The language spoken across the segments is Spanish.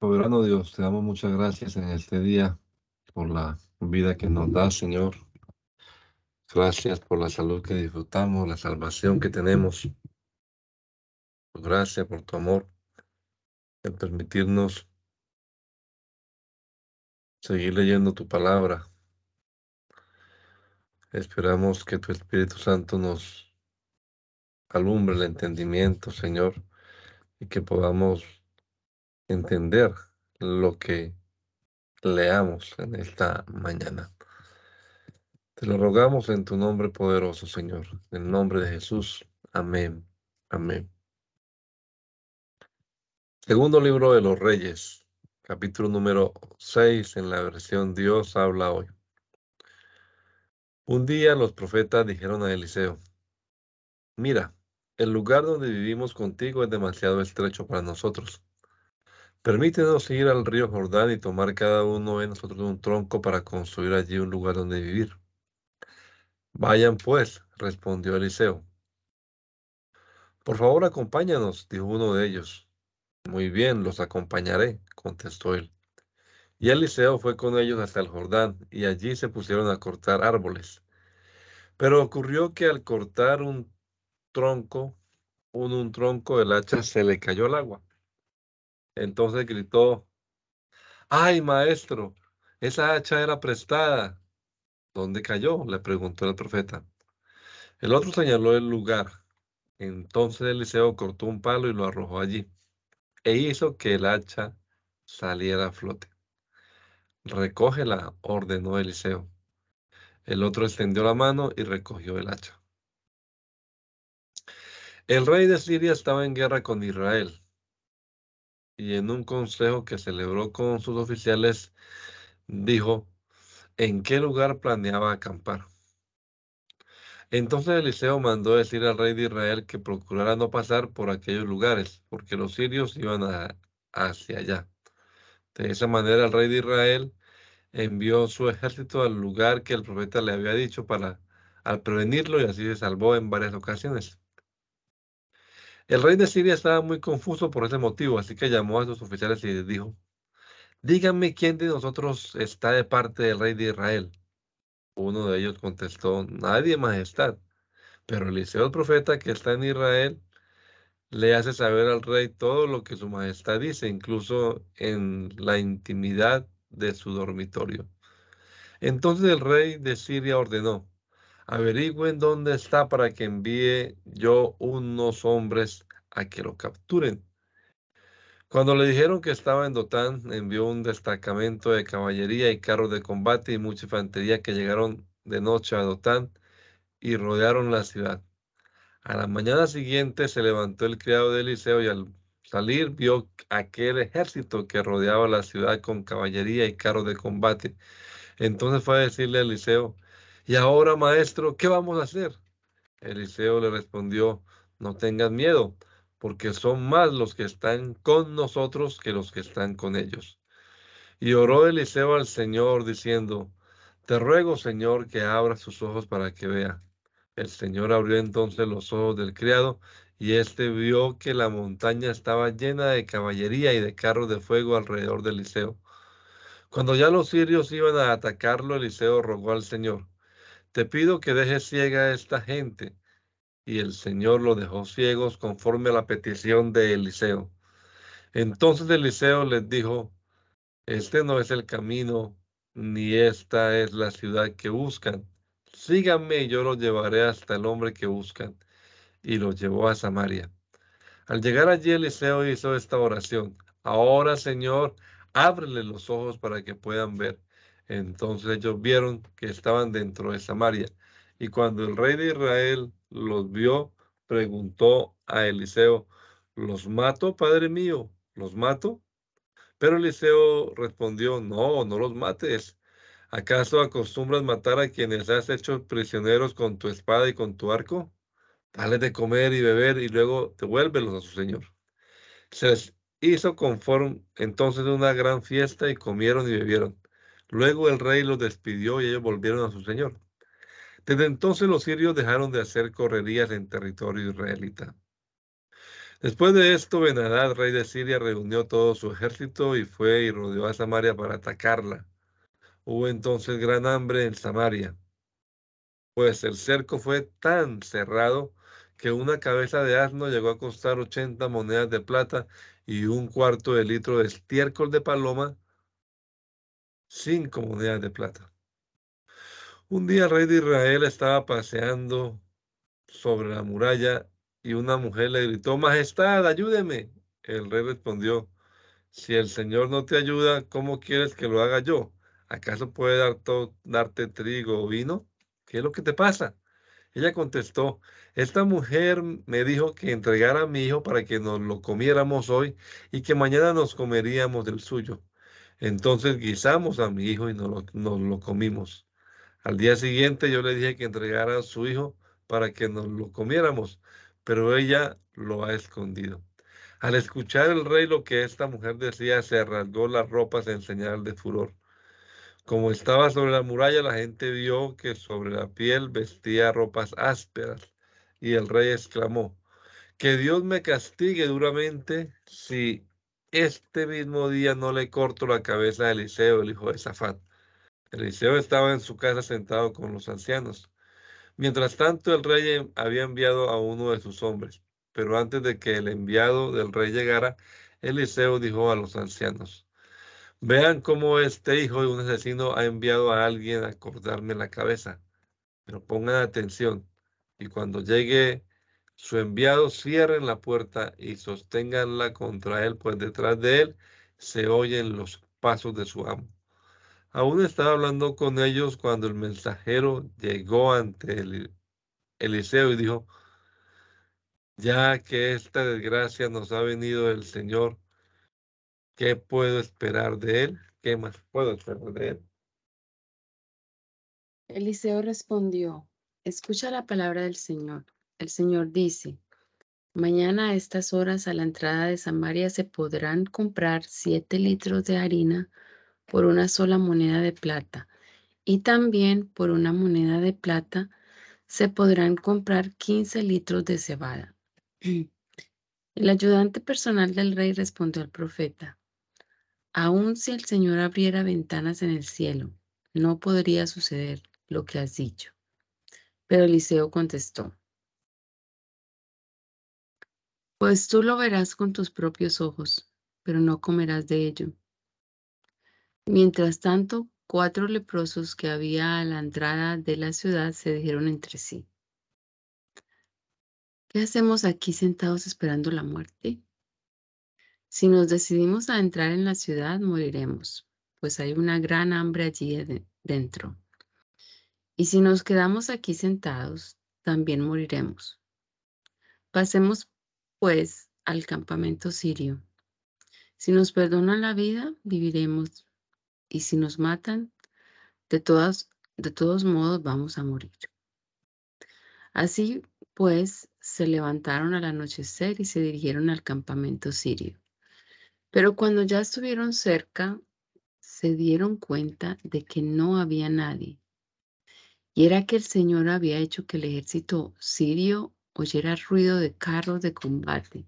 Soberano Dios, te damos muchas gracias en este día por la vida que nos da, Señor. Gracias por la salud que disfrutamos, la salvación que tenemos. Gracias por tu amor, en permitirnos seguir leyendo tu palabra. Esperamos que tu Espíritu Santo nos alumbre el entendimiento, Señor, y que podamos entender lo que leamos en esta mañana. Te lo rogamos en tu nombre poderoso, Señor, en el nombre de Jesús. Amén. Amén. Segundo libro de los Reyes, capítulo número 6 en la versión Dios habla hoy. Un día los profetas dijeron a Eliseo, mira, el lugar donde vivimos contigo es demasiado estrecho para nosotros. Permítenos ir al río Jordán y tomar cada uno de nosotros un tronco para construir allí un lugar donde vivir. Vayan pues, respondió Eliseo. Por favor, acompáñanos, dijo uno de ellos. Muy bien, los acompañaré, contestó él. Y Eliseo fue con ellos hasta el Jordán, y allí se pusieron a cortar árboles. Pero ocurrió que al cortar un tronco, un, un tronco del hacha se le cayó el agua entonces gritó, ¡ay, maestro! Esa hacha era prestada. ¿Dónde cayó? le preguntó el profeta. El otro señaló el lugar. Entonces Eliseo cortó un palo y lo arrojó allí, e hizo que el hacha saliera a flote. Recógela, ordenó Eliseo. El otro extendió la mano y recogió el hacha. El rey de Siria estaba en guerra con Israel y en un consejo que celebró con sus oficiales dijo en qué lugar planeaba acampar. Entonces Eliseo mandó decir al rey de Israel que procurara no pasar por aquellos lugares, porque los sirios iban hacia allá. De esa manera el rey de Israel envió su ejército al lugar que el profeta le había dicho para al prevenirlo y así se salvó en varias ocasiones. El rey de Siria estaba muy confuso por ese motivo, así que llamó a sus oficiales y les dijo, díganme quién de nosotros está de parte del rey de Israel. Uno de ellos contestó, nadie, majestad. Pero Eliseo, el profeta que está en Israel, le hace saber al rey todo lo que su majestad dice, incluso en la intimidad de su dormitorio. Entonces el rey de Siria ordenó, averigüen dónde está para que envíe yo unos hombres a que lo capturen. Cuando le dijeron que estaba en Dotán, envió un destacamento de caballería y carros de combate y mucha infantería que llegaron de noche a Dotán y rodearon la ciudad. A la mañana siguiente se levantó el criado de Eliseo y al salir vio aquel ejército que rodeaba la ciudad con caballería y carros de combate. Entonces fue a decirle a Eliseo, y ahora, maestro, ¿qué vamos a hacer? Eliseo le respondió, no tengas miedo, porque son más los que están con nosotros que los que están con ellos. Y oró Eliseo al Señor diciendo, te ruego, Señor, que abra sus ojos para que vea. El Señor abrió entonces los ojos del criado, y éste vio que la montaña estaba llena de caballería y de carros de fuego alrededor de Eliseo. Cuando ya los sirios iban a atacarlo, Eliseo rogó al Señor, te pido que dejes ciega a esta gente. Y el Señor lo dejó ciegos conforme a la petición de Eliseo. Entonces Eliseo les dijo, este no es el camino, ni esta es la ciudad que buscan. Síganme y yo los llevaré hasta el hombre que buscan. Y los llevó a Samaria. Al llegar allí, Eliseo hizo esta oración. Ahora, Señor, ábrele los ojos para que puedan ver. Entonces ellos vieron que estaban dentro de Samaria. Y cuando el rey de Israel los vio, preguntó a Eliseo, ¿los mato, padre mío? ¿Los mato? Pero Eliseo respondió, no, no los mates. ¿Acaso acostumbras matar a quienes has hecho prisioneros con tu espada y con tu arco? Dale de comer y beber y luego devuélvelos a su señor. Se les hizo conforme entonces una gran fiesta y comieron y bebieron. Luego el rey los despidió y ellos volvieron a su señor. Desde entonces los sirios dejaron de hacer correrías en territorio israelita. Después de esto, Benadad, rey de Siria, reunió todo su ejército y fue y rodeó a Samaria para atacarla. Hubo entonces gran hambre en Samaria, pues el cerco fue tan cerrado que una cabeza de asno llegó a costar 80 monedas de plata y un cuarto de litro de estiércol de paloma, cinco monedas de plata. Un día el rey de Israel estaba paseando sobre la muralla y una mujer le gritó, Majestad, ayúdeme. El rey respondió, si el Señor no te ayuda, ¿cómo quieres que lo haga yo? ¿Acaso puede dar darte trigo o vino? ¿Qué es lo que te pasa? Ella contestó, esta mujer me dijo que entregara a mi hijo para que nos lo comiéramos hoy y que mañana nos comeríamos del suyo. Entonces guisamos a mi hijo y nos lo, comimos. Al día siguiente yo le dije que entregara a su hijo para que nos lo comiéramos, pero ella lo ha escondido. Al escuchar el rey lo que esta mujer decía, se rasgó las ropas en señal de furor. Como estaba sobre la muralla, la gente vio que sobre la piel vestía ropas ásperas, y el rey exclamó, que Dios me castigue duramente si este mismo día no le corto la cabeza a Eliseo, el hijo de Safat. Eliseo estaba en su casa sentado con los ancianos. Mientras tanto, el rey había enviado a uno de sus hombres, pero antes de que el enviado del rey llegara, Eliseo dijo a los ancianos, vean cómo este hijo de un asesino ha enviado a alguien a cortarme la cabeza, pero pongan atención y cuando llegue su enviado, cierren la puerta y sosténganla contra él, pues detrás de él se oyen los pasos de su amo. Aún estaba hablando con ellos cuando el mensajero llegó ante Eliseo y dijo, ya que esta desgracia nos ha venido del Señor, ¿qué puedo esperar de él? ¿Qué más puedo esperar de él? Eliseo respondió, escucha la palabra del Señor. El Señor dice, mañana a estas horas a la entrada de Samaria se podrán comprar siete litros de harina por una sola moneda de plata y también por una moneda de plata se podrán comprar 15 litros de cebada. El ayudante personal del rey respondió al profeta, aun si el Señor abriera ventanas en el cielo, no podría suceder lo que has dicho. Pero Eliseo contestó, pues tú lo verás con tus propios ojos, pero no comerás de ello. Mientras tanto, cuatro leprosos que había a la entrada de la ciudad se dijeron entre sí, ¿qué hacemos aquí sentados esperando la muerte? Si nos decidimos a entrar en la ciudad, moriremos, pues hay una gran hambre allí dentro. Y si nos quedamos aquí sentados, también moriremos. Pasemos, pues, al campamento sirio. Si nos perdonan la vida, viviremos y si nos matan, de, todas, de todos modos vamos a morir. Así pues, se levantaron al anochecer y se dirigieron al campamento sirio. Pero cuando ya estuvieron cerca, se dieron cuenta de que no había nadie. Y era que el Señor había hecho que el ejército sirio oyera ruido de carros de combate,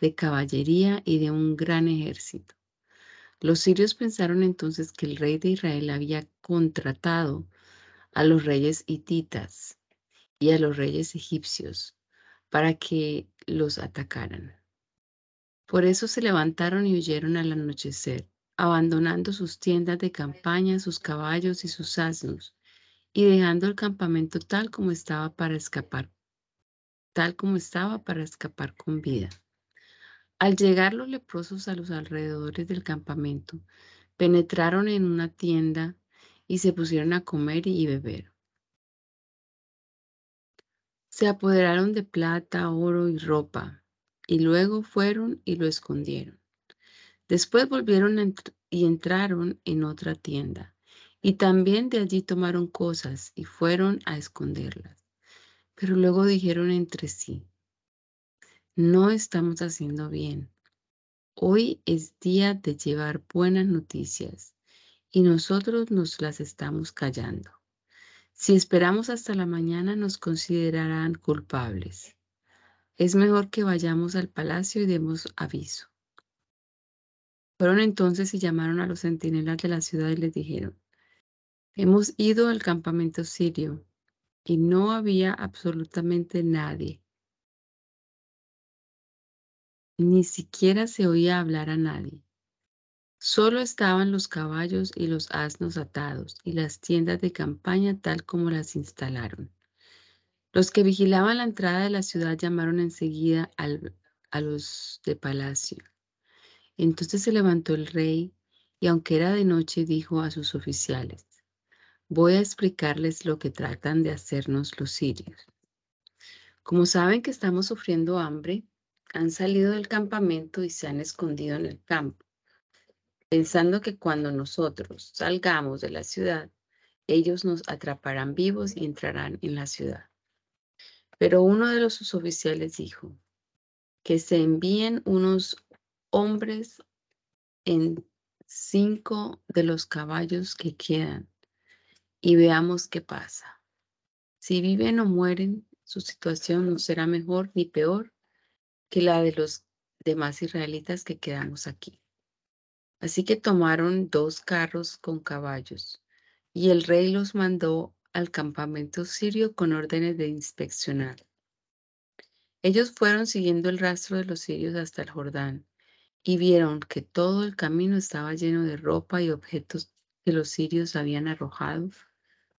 de caballería y de un gran ejército. Los sirios pensaron entonces que el rey de Israel había contratado a los reyes hititas y a los reyes egipcios para que los atacaran. Por eso se levantaron y huyeron al anochecer, abandonando sus tiendas de campaña, sus caballos y sus asnos, y dejando el campamento tal como estaba para escapar, tal como estaba para escapar con vida. Al llegar los leprosos a los alrededores del campamento, penetraron en una tienda y se pusieron a comer y beber. Se apoderaron de plata, oro y ropa, y luego fueron y lo escondieron. Después volvieron y entraron en otra tienda, y también de allí tomaron cosas y fueron a esconderlas. Pero luego dijeron entre sí, no estamos haciendo bien. Hoy es día de llevar buenas noticias y nosotros nos las estamos callando. Si esperamos hasta la mañana nos considerarán culpables. Es mejor que vayamos al palacio y demos aviso. Fueron entonces y llamaron a los centinelas de la ciudad y les dijeron, hemos ido al campamento sirio y no había absolutamente nadie. Ni siquiera se oía hablar a nadie. Solo estaban los caballos y los asnos atados y las tiendas de campaña tal como las instalaron. Los que vigilaban la entrada de la ciudad llamaron enseguida a los de palacio. Entonces se levantó el rey y aunque era de noche dijo a sus oficiales, voy a explicarles lo que tratan de hacernos los sirios. Como saben que estamos sufriendo hambre, han salido del campamento y se han escondido en el campo pensando que cuando nosotros salgamos de la ciudad, ellos nos atraparán vivos y entrarán en la ciudad. Pero uno de los suboficiales dijo, que se envíen unos hombres en cinco de los caballos que quedan y veamos qué pasa. Si viven o mueren, su situación no será mejor ni peor que la de los demás israelitas que quedamos aquí. Así que tomaron dos carros con caballos, y el rey los mandó al campamento sirio con órdenes de inspeccionar. Ellos fueron siguiendo el rastro de los sirios hasta el Jordán, y vieron que todo el camino estaba lleno de ropa y objetos que los sirios habían arrojado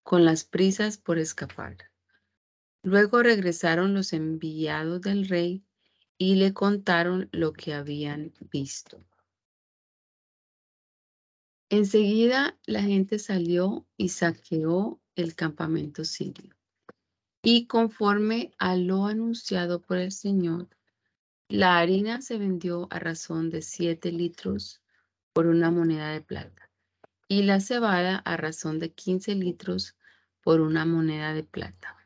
con las prisas por escapar. Luego regresaron los enviados del rey y le contaron lo que habían visto. Enseguida la gente salió y saqueó el campamento sirio. Y conforme a lo anunciado por el Señor, la harina se vendió a razón de siete litros por una moneda de plata y la cebada a razón de quince litros por una moneda de plata.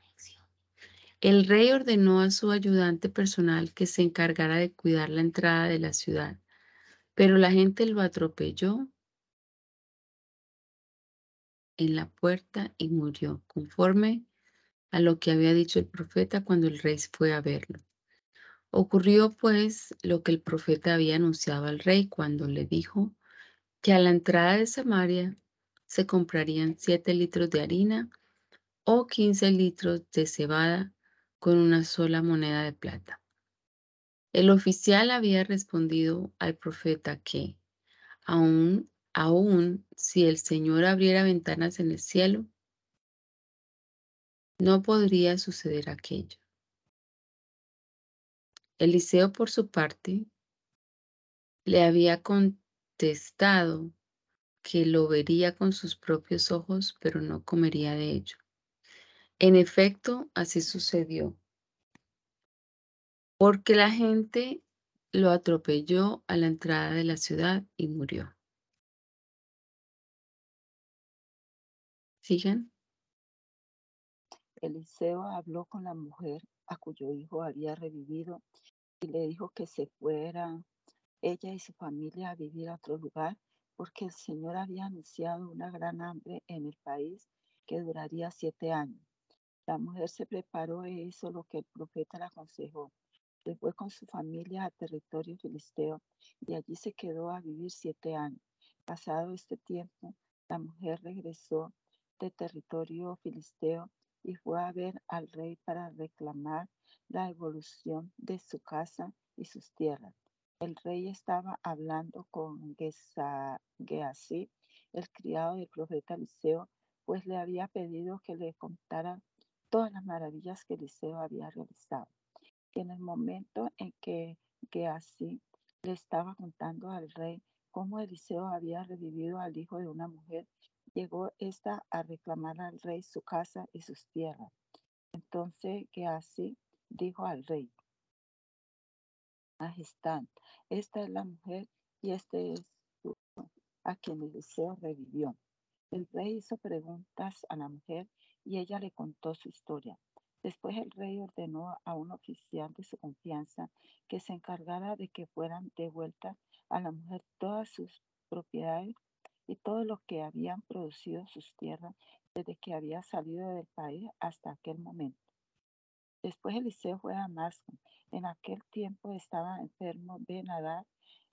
El rey ordenó a su ayudante personal que se encargara de cuidar la entrada de la ciudad, pero la gente lo atropelló en la puerta y murió, conforme a lo que había dicho el profeta cuando el rey fue a verlo. Ocurrió pues lo que el profeta había anunciado al rey cuando le dijo que a la entrada de Samaria se comprarían siete litros de harina o quince litros de cebada con una sola moneda de plata. El oficial había respondido al profeta que, aún Aún si el Señor abriera ventanas en el cielo, no podría suceder aquello. Eliseo, por su parte, le había contestado que lo vería con sus propios ojos, pero no comería de ello. En efecto, así sucedió, porque la gente lo atropelló a la entrada de la ciudad y murió. Eliseo habló con la mujer a cuyo hijo había revivido y le dijo que se fuera ella y su familia a vivir a otro lugar porque el Señor había anunciado una gran hambre en el país que duraría siete años. La mujer se preparó e hizo lo que el profeta le aconsejó. Se fue con su familia a territorio filisteo y allí se quedó a vivir siete años. Pasado este tiempo, la mujer regresó de territorio filisteo y fue a ver al rey para reclamar la evolución de su casa y sus tierras. El rey estaba hablando con Geasí, el criado del profeta Eliseo, pues le había pedido que le contara todas las maravillas que Eliseo había realizado. Y en el momento en que Geasí le estaba contando al rey cómo Eliseo había revivido al hijo de una mujer llegó esta a reclamar al rey su casa y sus tierras. Entonces así dijo al rey, Esta es la mujer y este es su, a quien Eliseo revivió. El rey hizo preguntas a la mujer y ella le contó su historia. Después el rey ordenó a un oficial de su confianza que se encargara de que fueran devueltas a la mujer todas sus propiedades y todo lo que habían producido sus tierras desde que había salido del país hasta aquel momento. Después Eliseo fue a Damasco. En aquel tiempo estaba enfermo Ben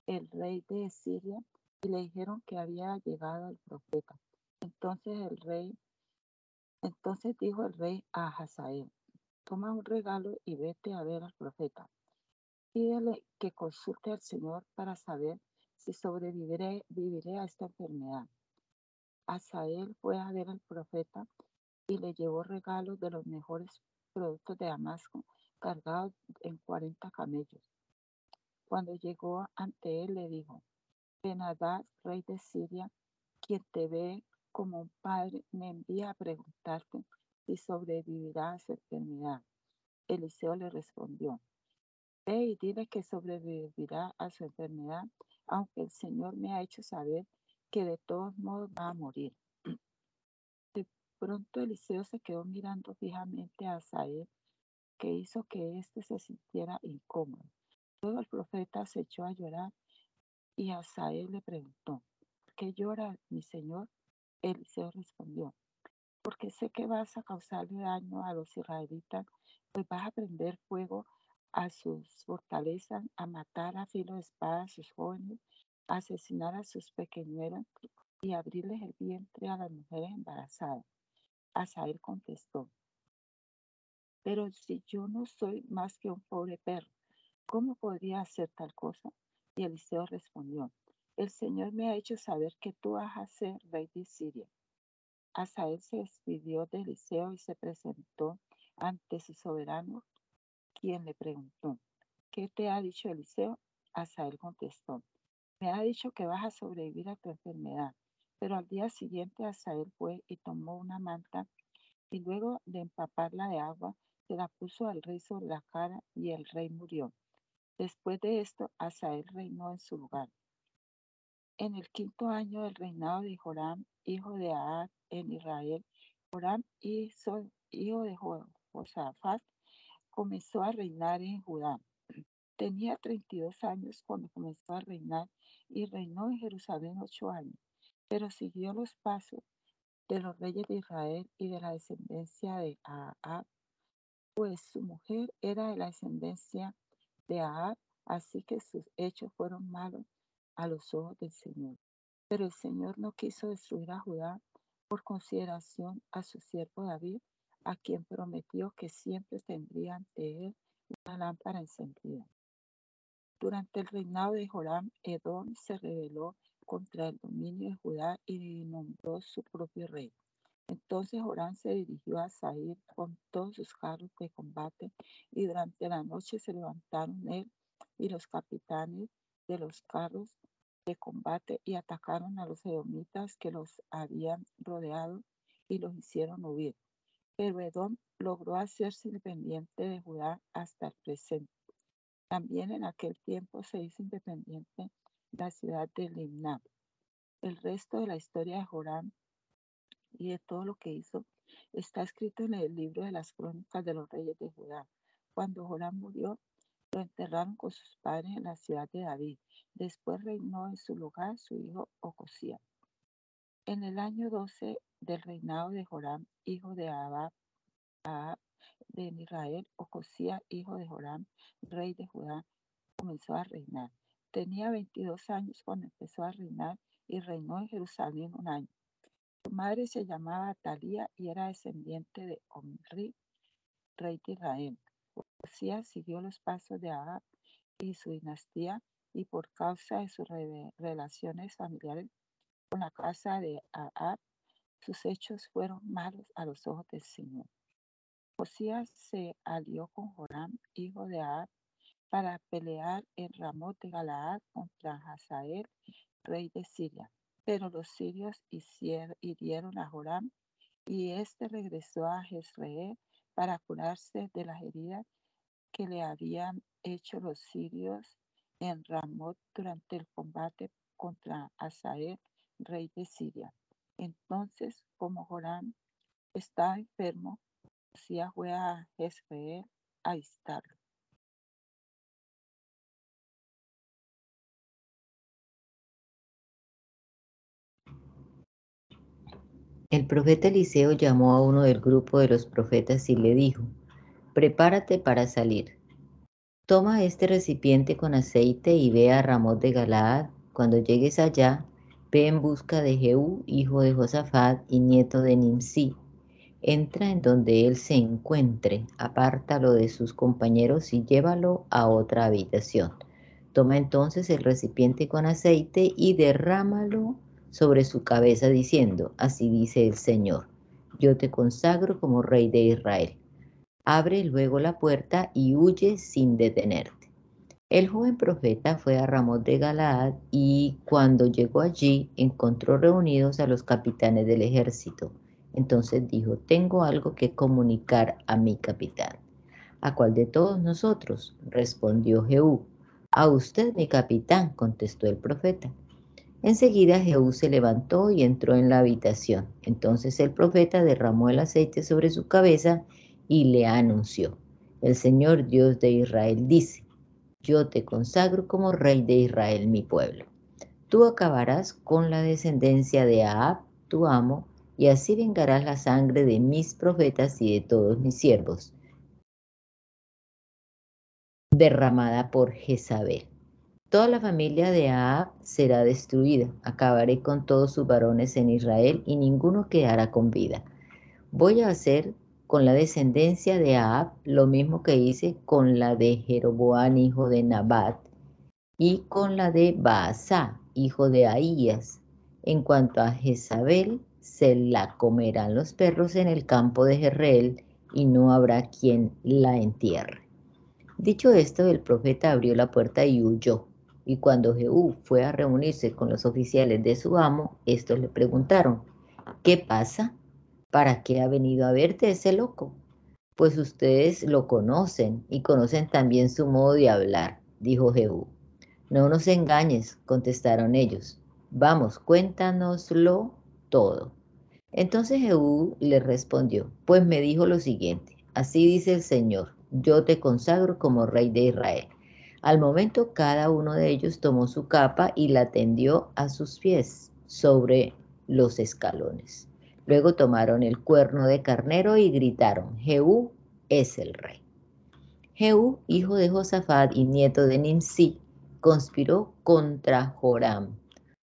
el rey de Siria, y le dijeron que había llegado el profeta. Entonces el rey, entonces dijo el rey a Hazael, toma un regalo y vete a ver al profeta. Pídele que consulte al Señor para saber si sobreviviré viviré a esta enfermedad. Hazael fue a ver al profeta y le llevó regalos de los mejores productos de Damasco, cargados en 40 camellos. Cuando llegó ante él, le dijo, Benadad, rey de Siria, quien te ve como un padre, me envía a preguntarte si sobrevivirá a esa enfermedad. Eliseo le respondió, ve y dile que sobrevivirá a su enfermedad, aunque el Señor me ha hecho saber que de todos modos va a morir. Pronto Eliseo se quedó mirando fijamente a Saed, que hizo que éste se sintiera incómodo. Luego el profeta se echó a llorar y Asael le preguntó, ¿por qué llora mi señor? Eliseo respondió, porque sé que vas a causarle daño a los israelitas, pues vas a prender fuego a sus fortalezas, a matar a filo de espada a sus jóvenes, a asesinar a sus pequeñuelos y abrirles el vientre a las mujeres embarazadas. Asael contestó, pero si yo no soy más que un pobre perro, ¿cómo podría hacer tal cosa? Y Eliseo respondió, el Señor me ha hecho saber que tú vas a ser rey de Siria. Asael se despidió de Eliseo y se presentó ante su soberano, quien le preguntó, ¿qué te ha dicho Eliseo? Asael contestó, me ha dicho que vas a sobrevivir a tu enfermedad. Pero al día siguiente Asael fue y tomó una manta y luego de empaparla de agua, se la puso al rey sobre la cara y el rey murió. Después de esto, Asael reinó en su lugar. En el quinto año del reinado de Joram, hijo de Ahab en Israel, Joram, hijo de Josafat, comenzó a reinar en Judá. Tenía 32 años cuando comenzó a reinar y reinó en Jerusalén ocho años, pero siguió los pasos de los reyes de Israel y de la descendencia de Ahab, pues su mujer era de la descendencia de Ahab, así que sus hechos fueron malos a los ojos del Señor. Pero el Señor no quiso destruir a Judá por consideración a su siervo David, a quien prometió que siempre tendría ante él una lámpara encendida. Durante el reinado de Joram, Edom se rebeló contra el dominio de Judá y nombró su propio rey. Entonces Joram se dirigió a Sair con todos sus carros de combate y durante la noche se levantaron él y los capitanes de los carros de combate y atacaron a los edomitas que los habían rodeado y los hicieron huir. Pero Edom logró hacerse independiente de Judá hasta el presente. También en aquel tiempo se hizo independiente la ciudad de Limnah. El resto de la historia de Joram y de todo lo que hizo está escrito en el libro de las crónicas de los reyes de Judá. Cuando Joram murió, lo enterraron con sus padres en la ciudad de David. Después reinó en su lugar su hijo Ocosía. En el año 12 del reinado de Joram, hijo de Abab, de Israel, Ocosía, hijo de Joram, rey de Judá, comenzó a reinar. Tenía 22 años cuando empezó a reinar y reinó en Jerusalén un año. Su madre se llamaba Talía y era descendiente de Omri, rey de Israel. Josías siguió los pasos de Ahab y su dinastía y por causa de sus relaciones familiares con la casa de Ahab, sus hechos fueron malos a los ojos del Señor. Josías se alió con Joram, hijo de Ahab, para pelear en Ramot de Galaad contra Hazael, rey de Siria. Pero los sirios hirieron a Joram y éste regresó a Jezreel para curarse de las heridas que le habían hecho los sirios en Ramot durante el combate contra Asael, rey de Siria. Entonces, como Joram estaba enfermo, Josías fue a Jezreel a visitarlo. El profeta Eliseo llamó a uno del grupo de los profetas y le dijo, prepárate para salir. Toma este recipiente con aceite y ve a Ramón de Galaad. Cuando llegues allá, ve en busca de Jehú, hijo de Josafat y nieto de Nimsi. Entra en donde él se encuentre, apártalo de sus compañeros y llévalo a otra habitación. Toma entonces el recipiente con aceite y derrámalo sobre su cabeza diciendo, así dice el Señor, yo te consagro como rey de Israel. Abre luego la puerta y huye sin detenerte. El joven profeta fue a Ramón de Galaad y cuando llegó allí encontró reunidos a los capitanes del ejército. Entonces dijo, tengo algo que comunicar a mi capitán. ¿A cuál de todos nosotros? respondió Jehú. A usted, mi capitán, contestó el profeta. Enseguida Jehú se levantó y entró en la habitación. Entonces el profeta derramó el aceite sobre su cabeza y le anunció, el Señor Dios de Israel dice, yo te consagro como rey de Israel mi pueblo. Tú acabarás con la descendencia de Ahab, tu amo, y así vengarás la sangre de mis profetas y de todos mis siervos, derramada por Jezabel. Toda la familia de Ahab será destruida. Acabaré con todos sus varones en Israel y ninguno quedará con vida. Voy a hacer con la descendencia de Ahab, lo mismo que hice con la de Jeroboán, hijo de Nabat, y con la de Baasá, hijo de Ahías. En cuanto a Jezabel, se la comerán los perros en el campo de Jezreel, y no habrá quien la entierre. Dicho esto, el profeta abrió la puerta y huyó. Y cuando Jehú fue a reunirse con los oficiales de su amo, estos le preguntaron, ¿qué pasa? ¿Para qué ha venido a verte ese loco? Pues ustedes lo conocen y conocen también su modo de hablar, dijo Jehú. No nos engañes, contestaron ellos. Vamos, cuéntanoslo todo. Entonces Jehú le respondió, pues me dijo lo siguiente, así dice el Señor, yo te consagro como rey de Israel. Al momento cada uno de ellos tomó su capa y la tendió a sus pies sobre los escalones. Luego tomaron el cuerno de carnero y gritaron, Jehú es el rey. Jehú, hijo de Josafat y nieto de Nimsi, conspiró contra Joram.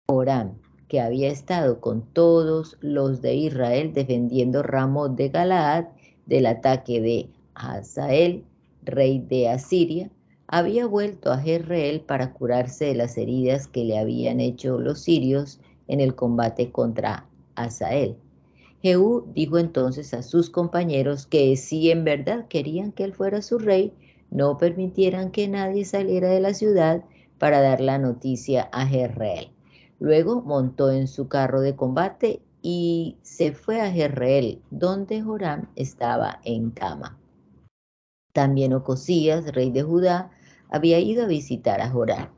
Joram, que había estado con todos los de Israel defendiendo Ramot de Galaad del ataque de Hazael, rey de Asiria, había vuelto a Jezreel para curarse de las heridas que le habían hecho los sirios en el combate contra Hazael. Jehú dijo entonces a sus compañeros que si en verdad querían que él fuera su rey, no permitieran que nadie saliera de la ciudad para dar la noticia a Jezreel. Luego montó en su carro de combate y se fue a Jezreel, donde Joram estaba en cama. También Ocosías, rey de Judá, había ido a visitar a Joram.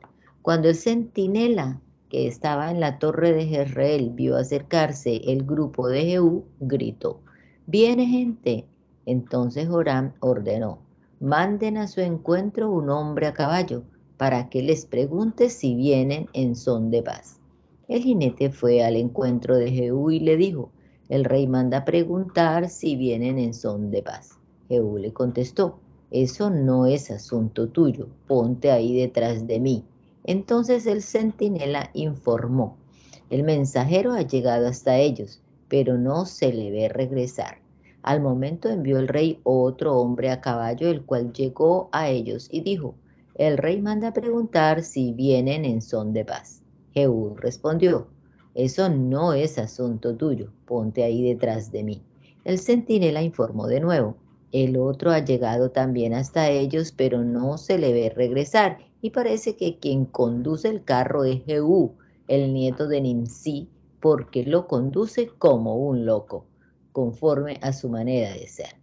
Cuando el centinela que estaba en la torre de Jezreel vio acercarse el grupo de Jehú, gritó, viene gente. Entonces Joram ordenó, manden a su encuentro un hombre a caballo para que les pregunte si vienen en son de paz. El jinete fue al encuentro de Jehú y le dijo, el rey manda preguntar si vienen en son de paz. Jehú le contestó, eso no es asunto tuyo, ponte ahí detrás de mí. Entonces el centinela informó, el mensajero ha llegado hasta ellos, pero no se le ve regresar. Al momento envió el rey otro hombre a caballo, el cual llegó a ellos y dijo, el rey manda preguntar si vienen en son de paz. Jehú respondió, eso no es asunto tuyo, ponte ahí detrás de mí. El centinela informó de nuevo, el otro ha llegado también hasta ellos, pero no se le ve regresar y parece que quien conduce el carro es Jehú, el nieto de Nimsi, porque lo conduce como un loco, conforme a su manera de ser.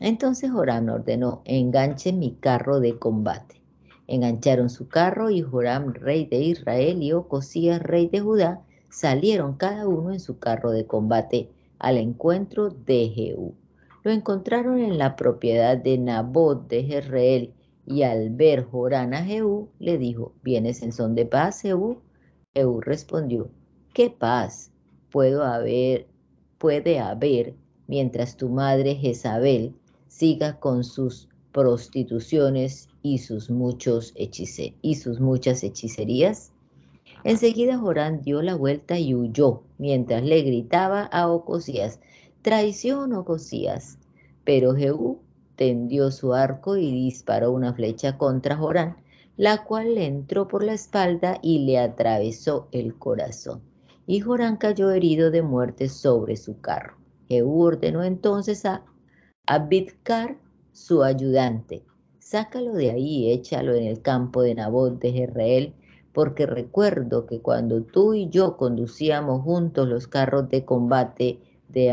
Entonces Joram ordenó, enganchen mi carro de combate. Engancharon su carro y Joram, rey de Israel, y Ocosías, rey de Judá, salieron cada uno en su carro de combate al encuentro de Jehú. Lo encontraron en la propiedad de Nabot de Jezreel y al ver Jorán a Jehú, le dijo, ¿vienes en son de paz, Jehú? Jehú respondió, ¿qué paz puedo haber, puede haber mientras tu madre Jezabel siga con sus prostituciones y sus, muchos muchas hechicerías? Enseguida Jorán dio la vuelta y huyó, mientras le gritaba a Ocosías, traición Ocosías. Pero Jehú tendió su arco y disparó una flecha contra Jorán, la cual le entró por la espalda y le atravesó el corazón. Y Jorán cayó herido de muerte sobre su carro. Jehú ordenó entonces a Abidkar, su ayudante, sácalo de ahí y échalo en el campo de Nabot de Jezreel, porque recuerdo que cuando tú y yo conducíamos juntos los carros de combate de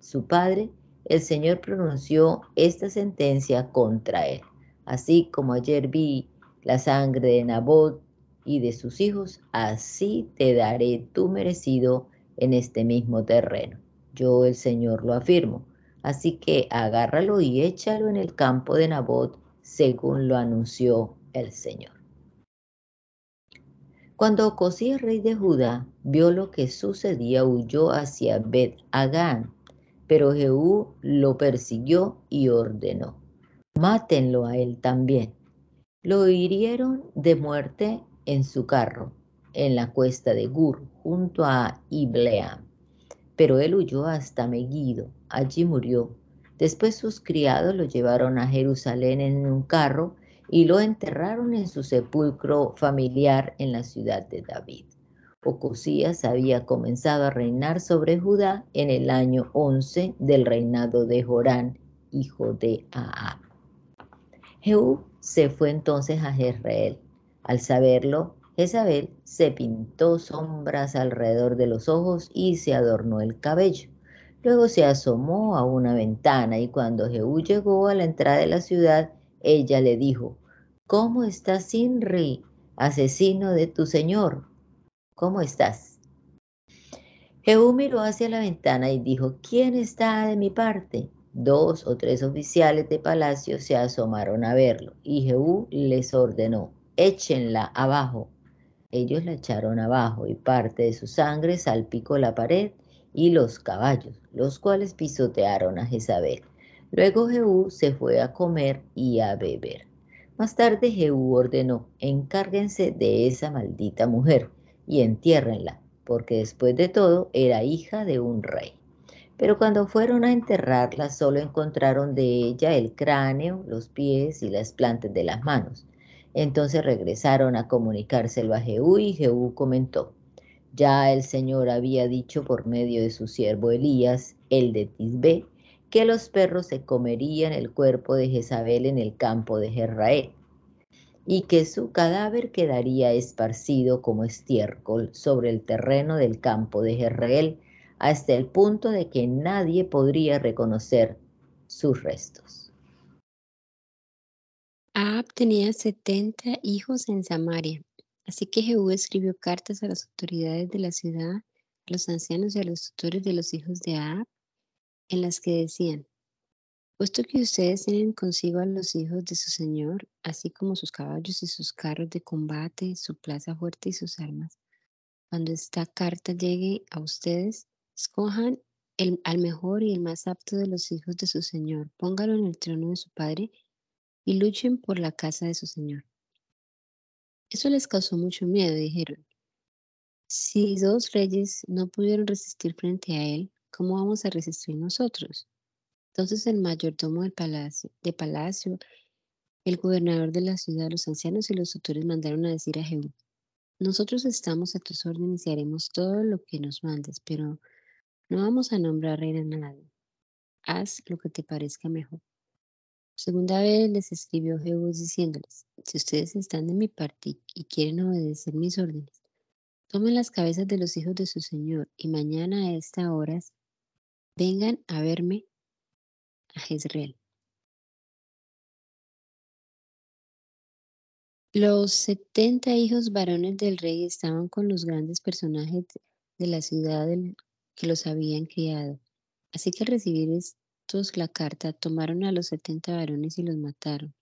su padre, el Señor pronunció esta sentencia contra él. Así como ayer vi la sangre de Nabot y de sus hijos, así te daré tu merecido en este mismo terreno. Yo el Señor lo afirmo. Así que agárralo y échalo en el campo de Nabot, según lo anunció el Señor. Cuando Ocosías, rey de Judá, vio lo que sucedía, huyó hacia Bet Agán, pero Jehú lo persiguió y ordenó, mátenlo a él también. Lo hirieron de muerte en su carro, en la cuesta de Gur, junto a Ibleam. Pero él huyó hasta Megiddo, allí murió. Después sus criados lo llevaron a Jerusalén en un carro y lo enterraron en su sepulcro familiar en la ciudad de David. Ocosías había comenzado a reinar sobre Judá en el año 11 del reinado de Jorán, hijo de Ahab. Jehú se fue entonces a Jezreel. Al saberlo, Jezabel se pintó sombras alrededor de los ojos y se adornó el cabello. Luego se asomó a una ventana y cuando Jehú llegó a la entrada de la ciudad, ella le dijo, ¿Cómo estás, Sinri, asesino de tu señor? ¿Cómo estás? Jehú miró hacia la ventana y dijo, ¿quién está de mi parte? Dos o tres oficiales de palacio se asomaron a verlo y Jehú les ordenó, échenla abajo. Ellos la echaron abajo y parte de su sangre salpicó la pared y los caballos, los cuales pisotearon a Jezabel. Luego Jehú se fue a comer y a beber. Más tarde Jehú ordenó, encárguense de esa maldita mujer y entiérrenla, porque después de todo era hija de un rey. Pero cuando fueron a enterrarla solo encontraron de ella el cráneo, los pies y las plantas de las manos. Entonces regresaron a comunicárselo a Jehú y Jehú comentó, ya el Señor había dicho por medio de su siervo Elías, el de Tisbé, que los perros se comerían el cuerpo de Jezabel en el campo de Jezrael y que su cadáver quedaría esparcido como estiércol sobre el terreno del campo de Jezreel hasta el punto de que nadie podría reconocer sus restos. Ahab tenía 70 hijos en Samaria, así que Jehú escribió cartas a las autoridades de la ciudad, a los ancianos y a los tutores de los hijos de Ahab, en las que decían, puesto que ustedes tienen consigo a los hijos de su Señor, así como sus caballos y sus carros de combate, su plaza fuerte y sus armas, cuando esta carta llegue a ustedes, Escojan el, al mejor y el más apto de los hijos de su Señor, póngalo en el trono de su Padre y luchen por la casa de su Señor. Eso les causó mucho miedo, dijeron. Si dos reyes no pudieron resistir frente a él, ¿cómo vamos a resistir nosotros? Entonces el mayordomo del palacio, de palacio, el gobernador de la ciudad, los ancianos y los tutores mandaron a decir a Jehú, nosotros estamos a tus órdenes y haremos todo lo que nos mandes, pero no vamos a nombrar reina a nadie. Haz lo que te parezca mejor. Segunda vez les escribió Jehú diciéndoles, si ustedes están de mi parte y quieren obedecer mis órdenes, tomen las cabezas de los hijos de su Señor y mañana a esta hora vengan a verme a Jezreel. Los setenta hijos varones del rey estaban con los grandes personajes de la ciudad que los habían criado. Así que al recibir estos la carta, tomaron a los setenta varones y los mataron.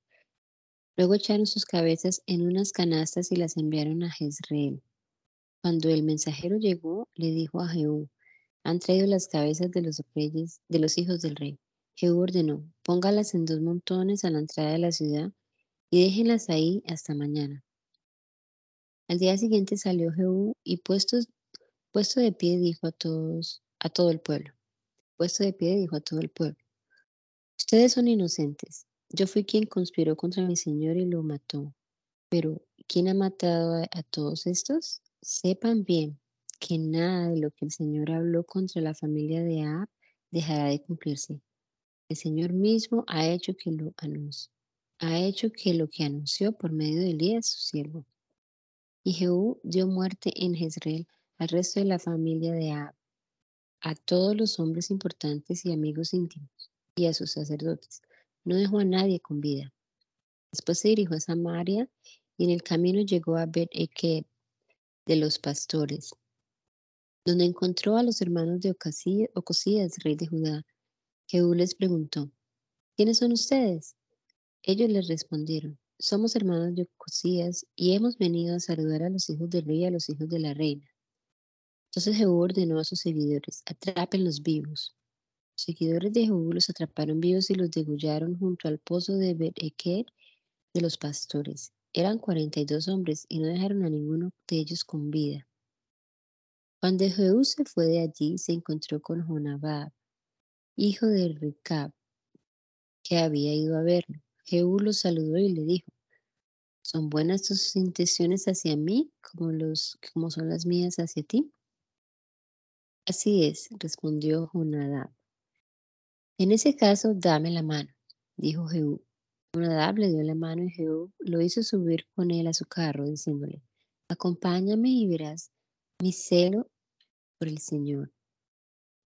Luego echaron sus cabezas en unas canastas y las enviaron a Jezreel. Cuando el mensajero llegó, le dijo a Jehú, han traído las cabezas de los reyes, de los hijos del rey. Jehú ordenó, póngalas en dos montones a la entrada de la ciudad y déjenlas ahí hasta mañana. Al día siguiente salió Jehú y puesto, de pie dijo a todos, a todo el pueblo, puesto de pie dijo a todo el pueblo, ustedes son inocentes, yo fui quien conspiró contra mi señor y lo mató, pero ¿quién ha matado a todos estos? Sepan bien que nada de lo que el Señor habló contra la familia de Ab dejará de cumplirse. El Señor mismo ha hecho que lo ha hecho que lo que anunció por medio de Elías, su siervo. Y Jehú dio muerte en Jezreel al resto de la familia de Ab, a todos los hombres importantes y amigos íntimos, y a sus sacerdotes. No dejó a nadie con vida. Después se dirigió a Samaria y en el camino llegó a Bet de los pastores, donde encontró a los hermanos de Ocosías, rey de Judá. Jehú les preguntó, ¿quiénes son ustedes? Ellos les respondieron, somos hermanos de Ocosías y hemos venido a saludar a los hijos del rey y a los hijos de la reina. Entonces Jehú ordenó a sus seguidores, atrápenlos vivos. Los seguidores de Jehú los atraparon vivos y los degollaron junto al pozo de Bet-Eker de los pastores. Eran cuarenta y dos hombres y no dejaron a ninguno de ellos con vida. Cuando Jehú se fue de allí, se encontró con Jonabab, hijo de Ricab, que había ido a verlo. Jehú lo saludó y le dijo, ¿son buenas tus intenciones hacia mí como, los, como son las mías hacia ti? Así es, respondió Jonadab. En ese caso, dame la mano, dijo Jehú. Jonadab le dio la mano y Jehú lo hizo subir con él a su carro, diciéndole, acompáñame y verás mi celo por el Señor.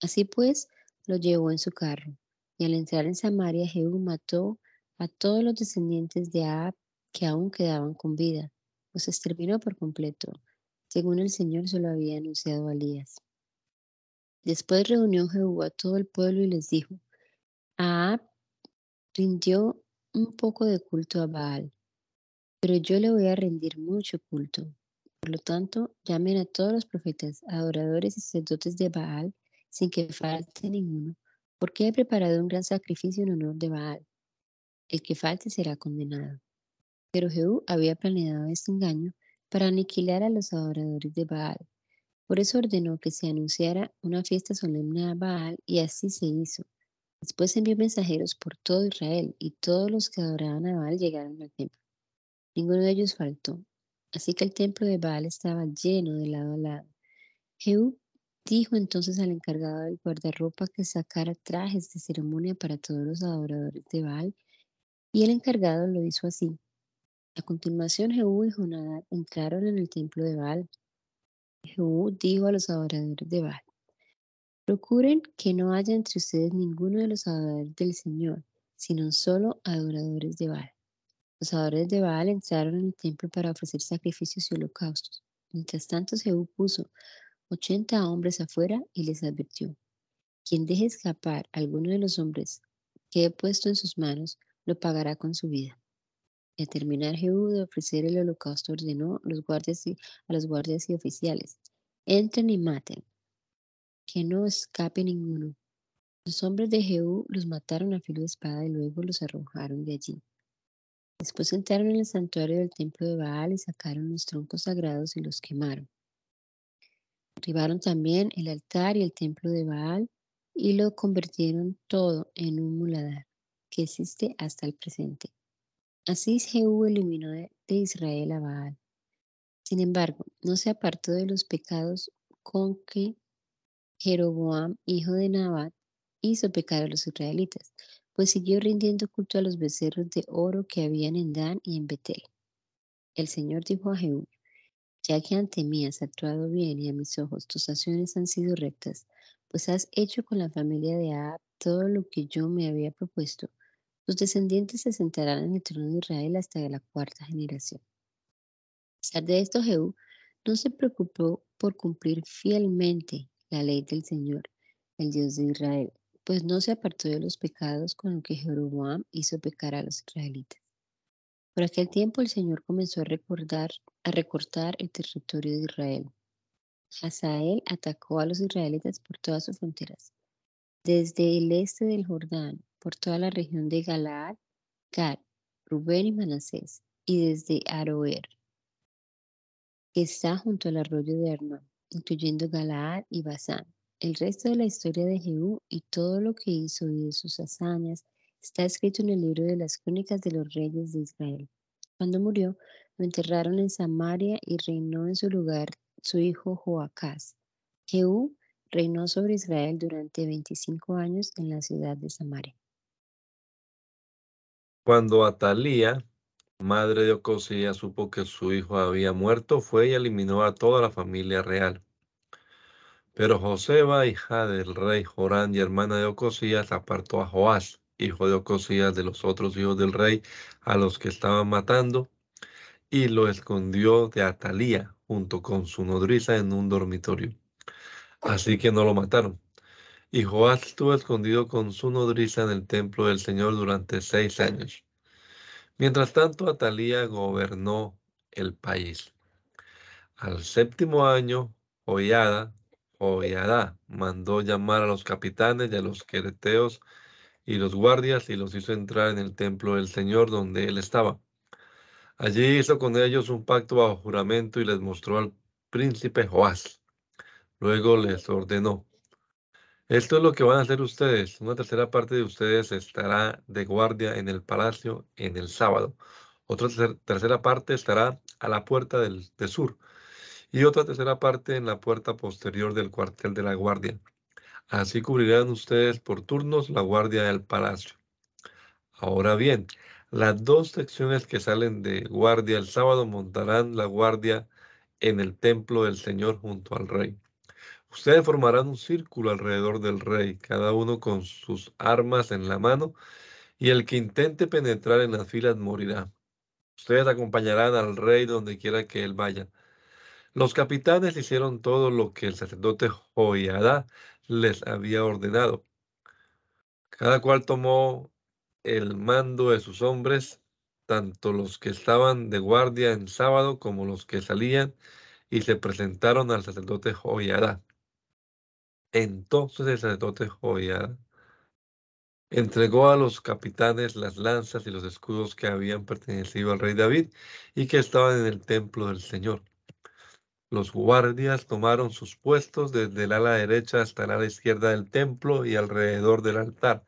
Así pues, lo llevó en su carro, y al entrar en Samaria, Jehú mató a todos los descendientes de Ahab que aún quedaban con vida, los exterminó por completo, según el Señor se lo había anunciado a Elías. Después reunió Jehú a todo el pueblo y les dijo, Ahab rindió un poco de culto a Baal, pero yo le voy a rendir mucho culto. Por lo tanto, llamen a todos los profetas, adoradores y sacerdotes de Baal, sin que falte ninguno, porque he preparado un gran sacrificio en honor de Baal. El que falte será condenado. Pero Jehú había planeado este engaño para aniquilar a los adoradores de Baal. Por eso ordenó que se anunciara una fiesta solemne a Baal y así se hizo. Después envió mensajeros por todo Israel y todos los que adoraban a Baal llegaron al templo. Ninguno de ellos faltó, Así que el templo de Baal estaba lleno de lado a lado. Jehú dijo entonces al encargado del guardarropa que sacara trajes de ceremonia para todos los adoradores de Baal, y el encargado lo hizo así. A continuación Jehú y Jonadab entraron en el templo de Baal. Jehú dijo a los adoradores de Baal, procuren que no haya entre ustedes ninguno de los adoradores del Señor, sino solo adoradores de Baal. Los adoradores de Baal entraron en el templo para ofrecer sacrificios y holocaustos. Mientras tanto, Jehú puso ochenta hombres afuera y les advirtió: Quien deje escapar a alguno de los hombres que he puesto en sus manos, lo pagará con su vida. Y al terminar Jehú de ofrecer el holocausto, ordenó a los guardias y, a los guardias y oficiales: Entren y maten, que no escape ninguno. Los hombres de Jehú los mataron a filo de espada y luego los arrojaron de allí. Después entraron en el santuario del templo de Baal y sacaron los troncos sagrados y los quemaron. Derribaron también el altar y el templo de Baal y lo convirtieron todo en un muladar que existe hasta el presente. Así Jehú eliminó de, Israel a Baal. Sin embargo, no se apartó de los pecados con que Jeroboam, hijo de Nabat, hizo pecar a los israelitas, pues siguió rindiendo culto a los becerros de oro que habían en Dan y en Betel. El Señor dijo a Jehú, ya que ante mí has actuado bien y a mis ojos tus acciones han sido rectas, pues has hecho con la familia de Ahab todo lo que yo me había propuesto, tus descendientes se sentarán en el trono de Israel hasta la cuarta generación. A pesar de esto, Jehú no se preocupó por cumplir fielmente la ley del Señor, el Dios de Israel, pues no se apartó de los pecados con los que Jeroboam hizo pecar a los israelitas. Por aquel tiempo el Señor comenzó a, recordar, recortar el territorio de Israel. Hazael atacó a los israelitas por todas sus fronteras, desde el este del Jordán por toda la región de Galaad, Gad, Rubén y Manasés, y desde Aroer, que está junto al arroyo de Arnón, incluyendo Galaad y Basán. El resto de la historia de Jehú y todo lo que hizo y de sus hazañas está escrito en el libro de las crónicas de los reyes de Israel. Cuando murió, lo enterraron en Samaria y reinó en su lugar su hijo Joacás. Jehú reinó sobre Israel durante 25 años en la ciudad de Samaria. Cuando Atalía, madre de Ocosías, supo que su hijo había muerto, fue y eliminó a toda la familia real. Pero Joseba, hija del rey Jorán y hermana de Ocosías, apartó a Joás, hijo de Ocosías, de los otros hijos del rey, a los que estaban matando, y lo escondió de Atalía junto con su nodriza en un dormitorio. Así que no lo mataron. Y Joás estuvo escondido con su nodriza en el templo del Señor durante seis años. Mientras tanto, Atalía gobernó el país. Al séptimo año, Joiada, Joiada mandó llamar a los capitanes y a los quereteos y los guardias y los hizo entrar en el templo del Señor donde él estaba. Allí hizo con ellos un pacto bajo juramento y les mostró al príncipe Joás. Luego les ordenó, esto es lo que van a hacer ustedes. Una tercera parte de ustedes estará de guardia en el palacio en el sábado. Otra tercera parte estará a la puerta del, sur. Y otra tercera parte en la puerta posterior del cuartel de la guardia. Así cubrirán ustedes por turnos la guardia del palacio. Ahora bien, las dos secciones que salen de guardia el sábado montarán la guardia en el templo del Señor junto al rey. Ustedes formarán un círculo alrededor del rey, cada uno con sus armas en la mano, y el que intente penetrar en las filas morirá. Ustedes acompañarán al rey donde quiera que él vaya. Los capitanes hicieron todo lo que el sacerdote Joiada les había ordenado. Cada cual tomó el mando de sus hombres, tanto los que estaban de guardia en sábado como los que salían, y se presentaron al sacerdote Joiada. Entonces el sacerdote Joiada entregó a los capitanes las lanzas y los escudos que habían pertenecido al rey David y que estaban en el templo del Señor. Los guardias tomaron sus puestos desde el ala derecha hasta el ala izquierda del templo y alrededor del altar,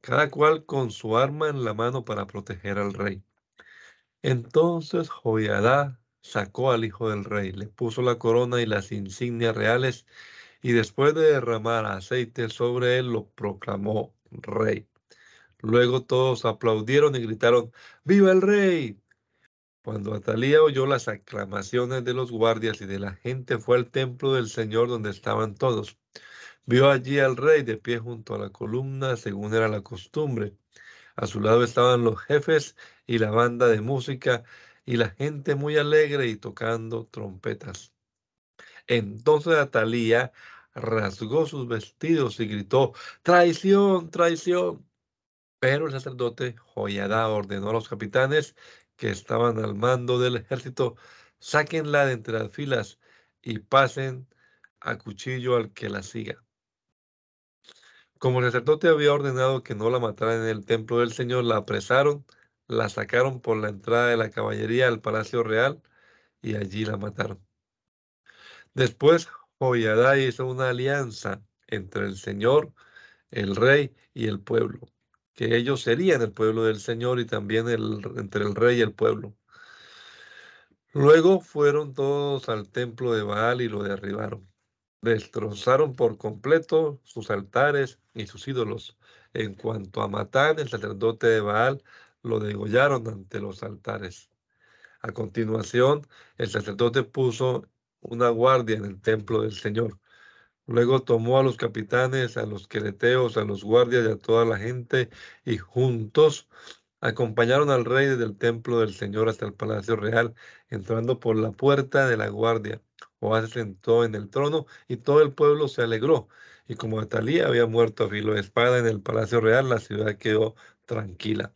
cada cual con su arma en la mano para proteger al rey. Entonces Joiada sacó al hijo del rey, le puso la corona y las insignias reales y después de derramar aceite sobre él, lo proclamó rey. Luego todos aplaudieron y gritaron, ¡Viva el rey! Cuando Atalía oyó las aclamaciones de los guardias y de la gente, fue al templo del Señor donde estaban todos. Vio allí al rey de pie junto a la columna, según era la costumbre. A su lado estaban los jefes y la banda de música y la gente muy alegre y tocando trompetas. Entonces Atalía rasgó sus vestidos y gritó, traición, traición. Pero el sacerdote Joyada ordenó a los capitanes que estaban al mando del ejército, sáquenla de entre las filas y pasen a cuchillo al que la siga. Como el sacerdote había ordenado que no la mataran en el templo del Señor, la apresaron, la sacaron por la entrada de la caballería al palacio real y allí la mataron. Después Joyadá hizo una alianza entre el Señor, el rey y el pueblo, que ellos serían el pueblo del Señor y también el, entre el rey y el pueblo. Luego fueron todos al templo de Baal y lo derribaron. Destrozaron por completo sus altares y sus ídolos. En cuanto a Matán, el sacerdote de Baal, lo degollaron ante los altares. A continuación, el sacerdote puso una guardia en el templo del Señor. Luego tomó a los capitanes, a los quereteos, a los guardias y a toda la gente, y juntos acompañaron al rey desde el templo del Señor hasta el palacio real, entrando por la puerta de la guardia. Joás se sentó en el trono y todo el pueblo se alegró. Y como Atalía había muerto a filo de espada en el palacio real, la ciudad quedó tranquila.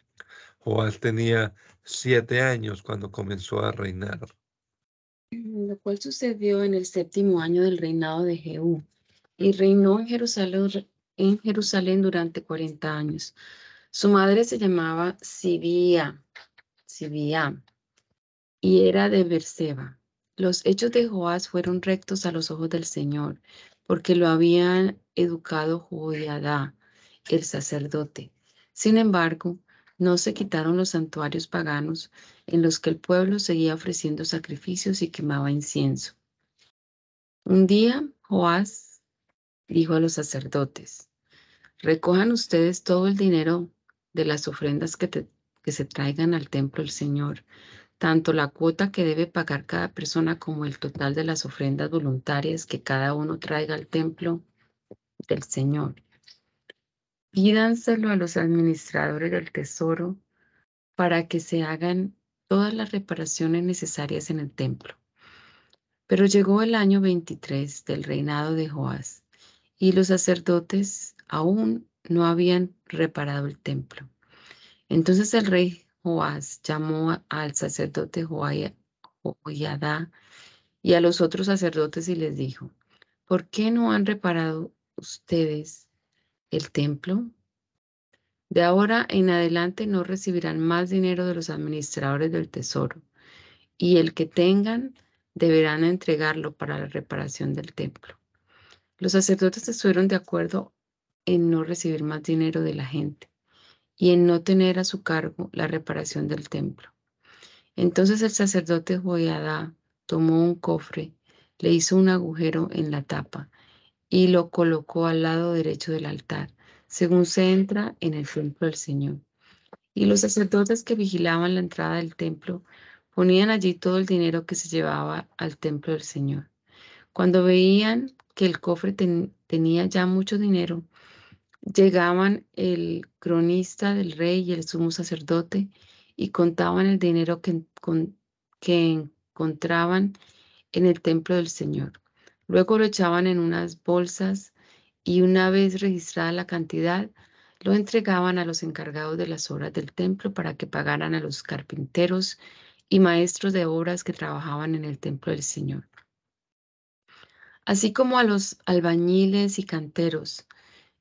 Joás tenía siete años cuando comenzó a reinar lo cual sucedió en el séptimo año del reinado de Jehú. Y reinó en Jerusalén, durante 40 años. Su madre se llamaba Sibía, Sibía y era de Berseba. Los hechos de Joás fueron rectos a los ojos del Señor, porque lo habían educado Joiada, el sacerdote. Sin embargo, no se quitaron los santuarios paganos en los que el pueblo seguía ofreciendo sacrificios y quemaba incienso. Un día, Joás dijo a los sacerdotes, recojan ustedes todo el dinero de las ofrendas que, que se traigan al templo del Señor, tanto la cuota que debe pagar cada persona como el total de las ofrendas voluntarias que cada uno traiga al templo del Señor. Pídanselo a los administradores del tesoro para que se hagan todas las reparaciones necesarias en el templo. Pero llegó el año 23 del reinado de Joás y los sacerdotes aún no habían reparado el templo. Entonces el rey Joás llamó al sacerdote Joiada y a los otros sacerdotes y les dijo, ¿por qué no han reparado ustedes el templo? De ahora en adelante no recibirán más dinero de los administradores del tesoro, y el que tengan deberán entregarlo para la reparación del templo. Los sacerdotes estuvieron de acuerdo en no recibir más dinero de la gente y en no tener a su cargo la reparación del templo. Entonces el sacerdote Joiada tomó un cofre, le hizo un agujero en la tapa y lo colocó al lado derecho del altar, según se entra en el templo del Señor. Y los sacerdotes que vigilaban la entrada del templo ponían allí todo el dinero que se llevaba al templo del Señor. Cuando veían que el cofre tenía ya mucho dinero, llegaban el cronista del rey y el sumo sacerdote y contaban el dinero que, que encontraban en el templo del Señor. Luego lo echaban en unas bolsas y una vez registrada la cantidad, lo entregaban a los encargados de las obras del templo para que pagaran a los carpinteros y maestros de obras que trabajaban en el templo del Señor, así como a los albañiles y canteros,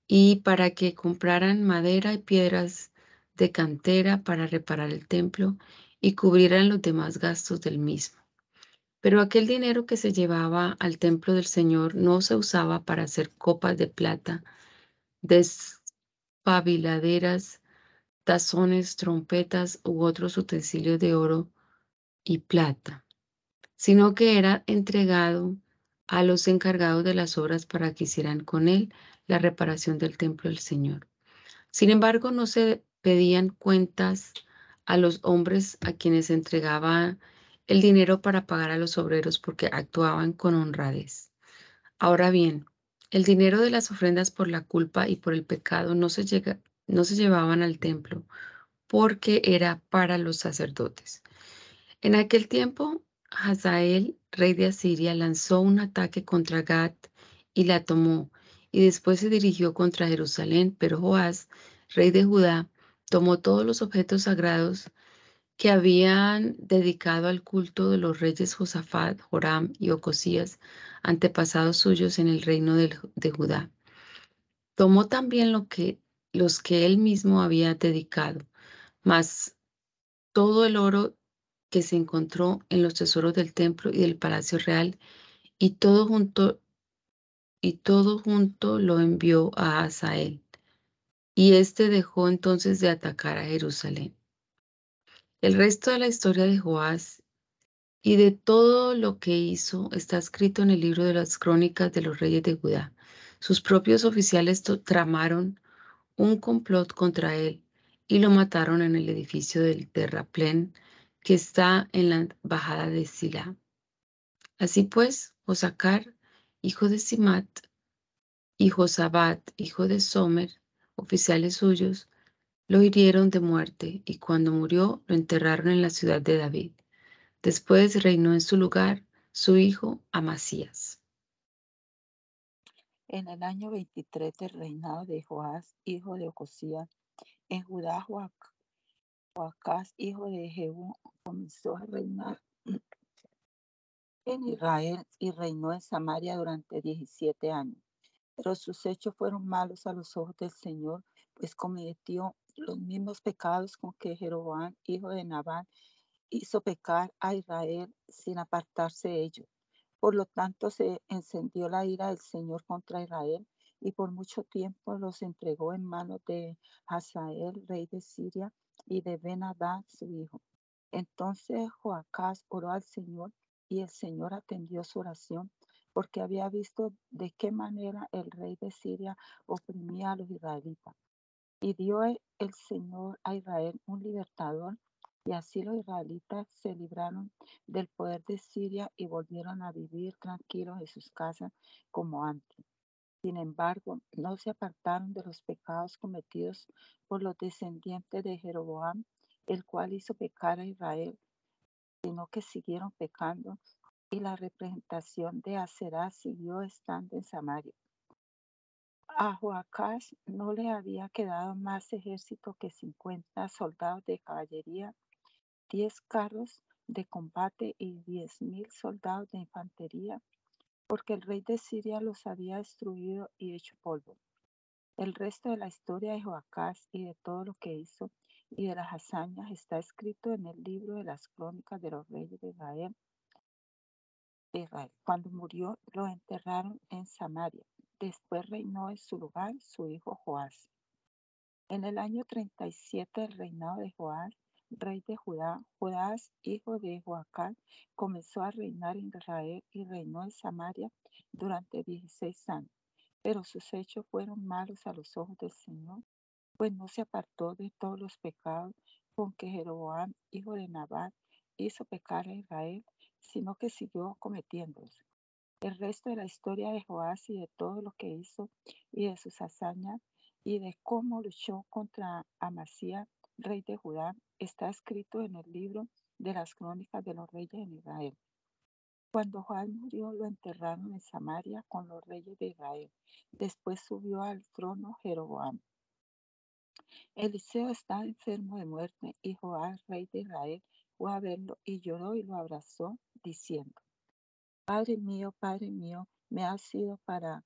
y para que compraran madera y piedras de cantera para reparar el templo y cubrieran los demás gastos del mismo. Pero aquel dinero que se llevaba al templo del Señor no se usaba para hacer copas de plata, despabiladeras, tazones, trompetas u otros utensilios de oro y plata, sino que era entregado a los encargados de las obras para que hicieran con él la reparación del templo del Señor. Sin embargo, no se pedían cuentas a los hombres a quienes entregaba el dinero para pagar a los obreros porque actuaban con honradez. Ahora bien, el dinero de las ofrendas por la culpa y por el pecado no se, llega, no se llevaban al templo porque era para los sacerdotes. En aquel tiempo, Hazael, rey de Asiria, lanzó un ataque contra Gat y la tomó, y después se dirigió contra Jerusalén, pero Joás, rey de Judá, tomó todos los objetos sagrados que habían dedicado al culto de los reyes Josafat, Joram y Ocosías, antepasados suyos en el reino de, Judá. Tomó también lo que, los que él mismo había dedicado, más todo el oro que se encontró en los tesoros del templo y del palacio real, y todo junto, y todo junto lo envió a Asael. Y éste dejó entonces de atacar a Jerusalén. El resto de la historia de Joás y de todo lo que hizo está escrito en el libro de las crónicas de los reyes de Judá. Sus propios oficiales tramaron un complot contra él y lo mataron en el edificio del terraplén que está en la bajada de Sila. Así pues, Josacar, hijo de Simat, y Josabat, hijo de Somer, oficiales suyos, lo hirieron de muerte y cuando murió lo enterraron en la ciudad de David. Después reinó en su lugar su hijo Amasías. En el año 23 del reinado de Joás, hijo de Ocosías, en Judá, Joacás, hijo de Jehú, comenzó a reinar en Israel y reinó en Samaria durante 17 años. Pero sus hechos fueron malos a los ojos del Señor, pues cometió los mismos pecados con que Jeroboam, hijo de Nabal, hizo pecar a Israel sin apartarse de ellos. Por lo tanto, se encendió la ira del Señor contra Israel y por mucho tiempo los entregó en manos de Hazael, rey de Siria, y de ben su hijo. Entonces Joacás oró al Señor y el Señor atendió su oración porque había visto de qué manera el rey de Siria oprimía a los israelitas. Y dio el Señor a Israel un libertador y así los israelitas se libraron del poder de Siria y volvieron a vivir tranquilos en sus casas como antes. Sin embargo, no se apartaron de los pecados cometidos por los descendientes de Jeroboam, el cual hizo pecar a Israel, sino que siguieron pecando y la representación de Aserá siguió estando en Samaria. A Joacás no le había quedado más ejército que 50 soldados de caballería, 10 carros de combate y 10.000 soldados de infantería porque el rey de Siria los había destruido y hecho polvo. El resto de la historia de Joacás y de todo lo que hizo y de las hazañas está escrito en el libro de las crónicas de los reyes de Israel. Israel. Cuando murió, lo enterraron en Samaria. Después reinó en su lugar su hijo Joás. En el año 37 del reinado de Joás, rey de Judá, Judás, hijo de Joacán, comenzó a reinar en Israel y reinó en Samaria durante 16 años. Pero sus hechos fueron malos a los ojos del Señor, pues no se apartó de todos los pecados con que Jeroboam, hijo de Nabat, hizo pecar a Israel, sino que siguió cometiéndolos. El resto de la historia de Joás y de todo lo que hizo y de sus hazañas y de cómo luchó contra Amasías, rey de Judá, está escrito en el libro de las crónicas de los reyes en Israel. Cuando Juan murió, lo enterraron en Samaria con los reyes de Israel. Después subió al trono Jeroboam. Eliseo estaba enfermo de muerte y Joás, rey de Israel, fue a verlo y lloró y lo abrazó, diciendo, Padre mío, Padre mío, me ha sido para,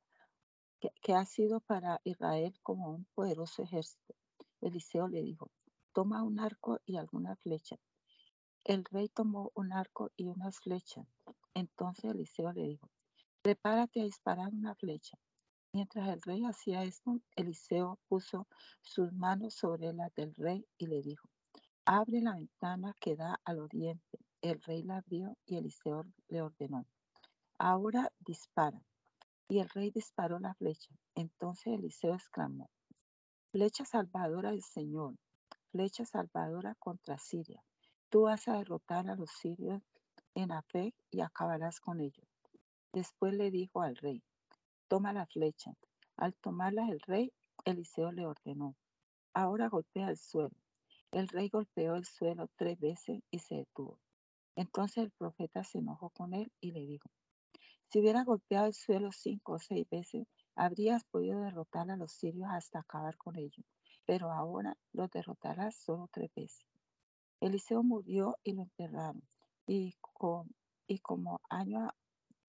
que ha sido para Israel como un poderoso ejército. Eliseo le dijo, toma un arco y alguna flecha. El rey tomó un arco y unas flechas. Entonces Eliseo le dijo, prepárate a disparar una flecha. Mientras el rey hacía esto, Eliseo puso sus manos sobre las del rey y le dijo, abre la ventana que da al oriente. El rey la abrió y Eliseo le ordenó, ahora dispara. Y el rey disparó la flecha. Entonces Eliseo exclamó, flecha salvadora del Señor, flecha salvadora contra Siria. Tú vas a derrotar a los sirios en Afec y acabarás con ellos. Después le dijo al rey, toma la flecha. Al tomarla el rey, Eliseo le ordenó, ahora golpea el suelo. El rey golpeó el suelo tres veces y se detuvo. Entonces el profeta se enojó con él y le dijo, si hubiera golpeado el suelo cinco o seis veces, habrías podido derrotar a los sirios hasta acabar con ellos pero ahora lo derrotarás solo tres veces. Eliseo murió y lo enterraron, y, con, y como año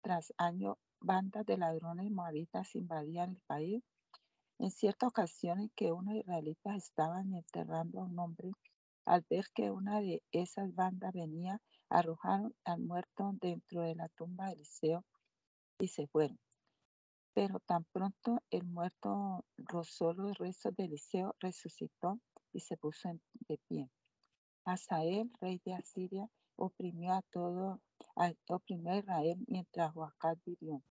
tras año bandas de ladrones moabitas invadían el país, en cierta ocasión que unos israelitas estaban enterrando a un hombre, al ver que una de esas bandas venía, arrojaron al muerto dentro de la tumba de Eliseo y se fueron. Pero tan pronto el muerto rozó los restos de Eliseo, resucitó y se puso de pie. Asael, rey de Asiria, oprimió a todo, oprimió a Israel mientras Joacán vivió.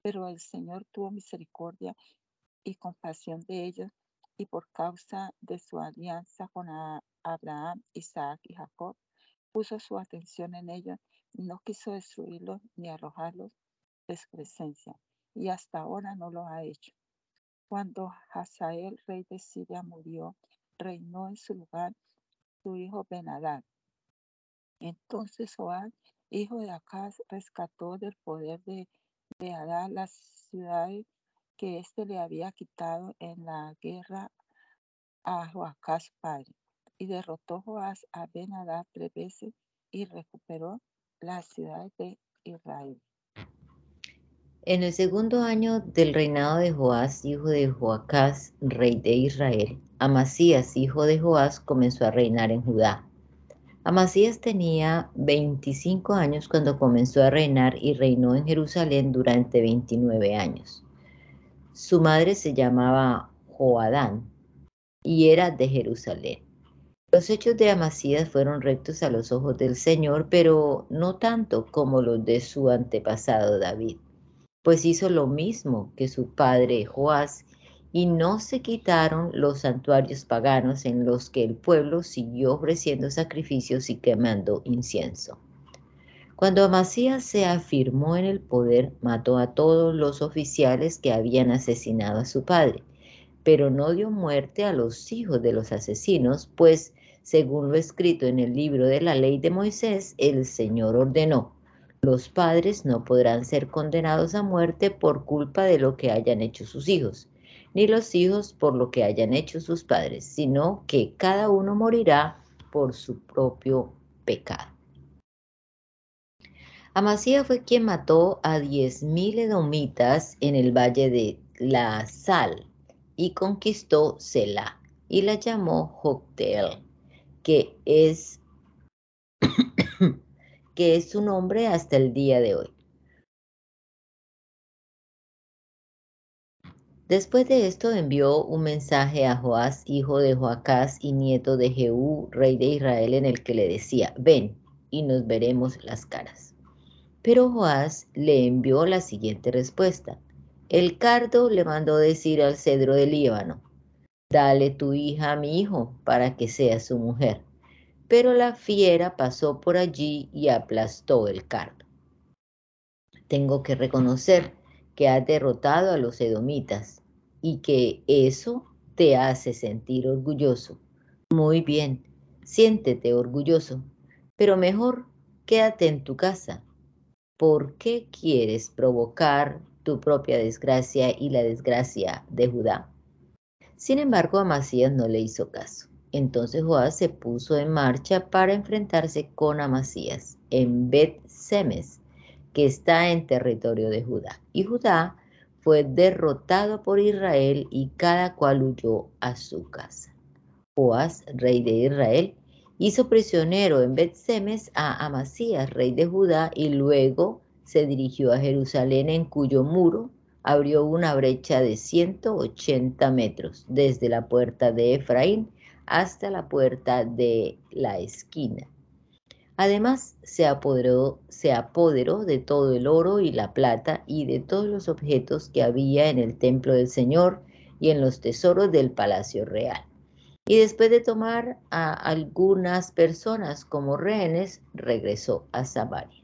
Pero el Señor tuvo misericordia y compasión de ellos, y por causa de su alianza con Abraham, Isaac y Jacob, puso su atención en ellos y no quiso destruirlos ni arrojarlos de su presencia y hasta ahora no lo ha hecho. Cuando Hazael, rey de Siria, murió, reinó en su lugar su hijo Benadad. Entonces Joab, hijo de Acaz, rescató del poder de Benadad las ciudades que éste le había quitado en la guerra a Joacás padre. Y derrotó Joás a Benadad tres veces y recuperó las ciudades de Israel. En el segundo año del reinado de Joás, hijo de Joacás, rey de Israel, Amasías, hijo de Joás, comenzó a reinar en Judá. Amasías tenía 25 años cuando comenzó a reinar y reinó en Jerusalén durante 29 años. Su madre se llamaba Joadán y era de Jerusalén. Los hechos de Amasías fueron rectos a los ojos del Señor, pero no tanto como los de su antepasado David, pues hizo lo mismo que su padre Joás y no se quitaron los santuarios paganos en los que el pueblo siguió ofreciendo sacrificios y quemando incienso. Cuando Amasías se afirmó en el poder, mató a todos los oficiales que habían asesinado a su padre, pero no dio muerte a los hijos de los asesinos, pues, según lo escrito en el libro de la ley de Moisés, el Señor ordenó, los padres no podrán ser condenados a muerte por culpa de lo que hayan hecho sus hijos ni los hijos por lo que hayan hecho sus padres, sino que cada uno morirá por su propio pecado. Amasía fue quien mató a diez mil edomitas en el valle de la Sal y conquistó Selah y la llamó Joctel, que es que es su nombre hasta el día de hoy. Después de esto envió un mensaje a Joás, hijo de Joacás y nieto de Jehú, rey de Israel, en el que le decía, ven y nos veremos las caras. Pero Joás le envió la siguiente respuesta. El cardo le mandó decir al cedro del Líbano, dale tu hija a mi hijo para que sea su mujer. Pero la fiera pasó por allí y aplastó el cardo. Tengo que reconocer que ha derrotado a los edomitas y que eso te hace sentir orgulloso. Muy bien, siéntete orgulloso, pero mejor quédate en tu casa. ¿Por qué quieres provocar tu propia desgracia y la desgracia de Judá? Sin embargo, Amasías no le hizo caso. Entonces Joás se puso en marcha para enfrentarse con Amasías en Bet Semes, que está en territorio de Judá. Y Judá fue derrotado por Israel y cada cual huyó a su casa. Joás, rey de Israel, hizo prisionero en Bet-Semes a Amasías, rey de Judá, y luego se dirigió a Jerusalén, en cuyo muro abrió una brecha de 180 metros, desde la puerta de Efraín hasta la puerta de la esquina. Además, se apoderó, de todo el oro y la plata y de todos los objetos que había en el templo del Señor y en los tesoros del palacio real. Y después de tomar a algunas personas como rehenes, regresó a Samaria.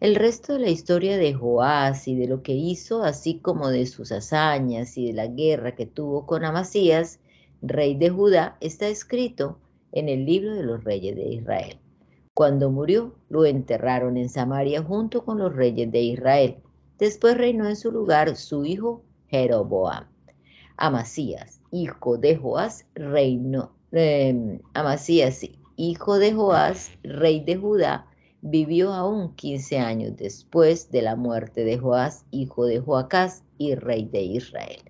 El resto de la historia de Joás y de lo que hizo, así como de sus hazañas y de la guerra que tuvo con Amasías, rey de Judá, está escrito en el libro de los reyes de Israel. Cuando murió, lo enterraron en Samaria junto con los reyes de Israel. Después reinó en su lugar su hijo Jeroboam. Amasías, hijo de Joás, reinó. Em, Amasías, hijo de Joás, rey de Judá, vivió aún 15 años después de la muerte de Joás, hijo de Joacás y rey de Israel.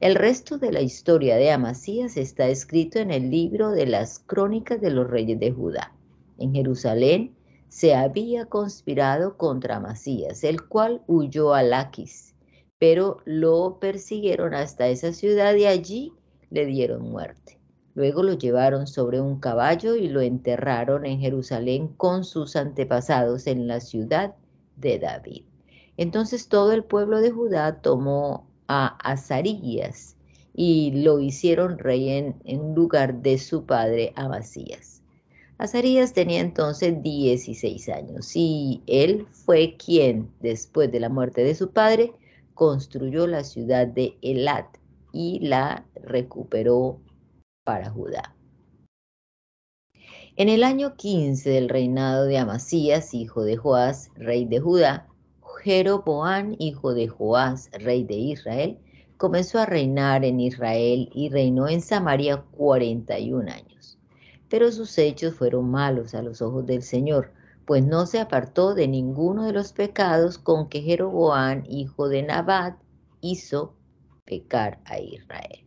El resto de la historia de Amasías está escrito en el libro de las crónicas de los reyes de Judá en Jerusalén se había conspirado contra Masías, el cual huyó a Laquis, pero lo persiguieron hasta esa ciudad y allí le dieron muerte. Luego lo llevaron sobre un caballo y lo enterraron en Jerusalén con sus antepasados en la ciudad de David. Entonces todo el pueblo de Judá tomó a Azarías y lo hicieron rey en, lugar de su padre Amasías. Azarías tenía entonces 16 años y él fue quien, después de la muerte de su padre, construyó la ciudad de Elat y la recuperó para Judá. En el año 15 del reinado de Amasías, hijo de Joás, rey de Judá, Jeroboán, hijo de Joás, rey de Israel, comenzó a reinar en Israel y reinó en Samaria 41 años pero sus hechos fueron malos a los ojos del Señor, pues no se apartó de ninguno de los pecados con que Jeroboam, hijo de Nabat, hizo pecar a Israel.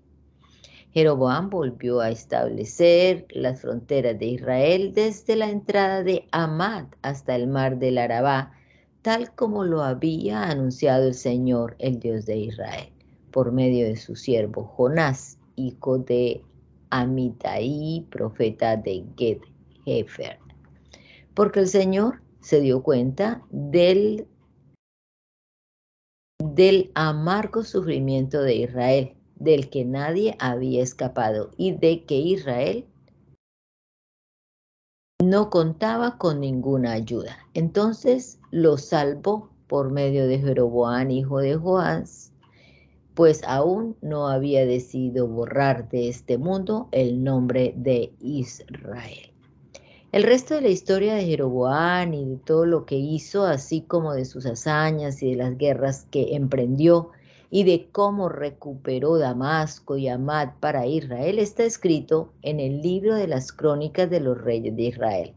Jeroboam volvió a establecer las fronteras de Israel desde la entrada de Amad hasta el mar del Arabá, tal como lo había anunciado el Señor, el Dios de Israel, por medio de su siervo Jonás, hijo de Amitai, profeta de Ged Hefer. Porque el Señor se dio cuenta del, del amargo sufrimiento de Israel del que nadie había escapado y de que Israel no contaba con ninguna ayuda. Entonces lo salvó por medio de Jeroboam, hijo de Joás, pues aún no había decidido borrar de este mundo el nombre de Israel. El resto de la historia de Jeroboam y de todo lo que hizo, así como de sus hazañas y de las guerras que emprendió, y de cómo recuperó Damasco y Amad para Israel está escrito en el libro de las crónicas de los reyes de Israel.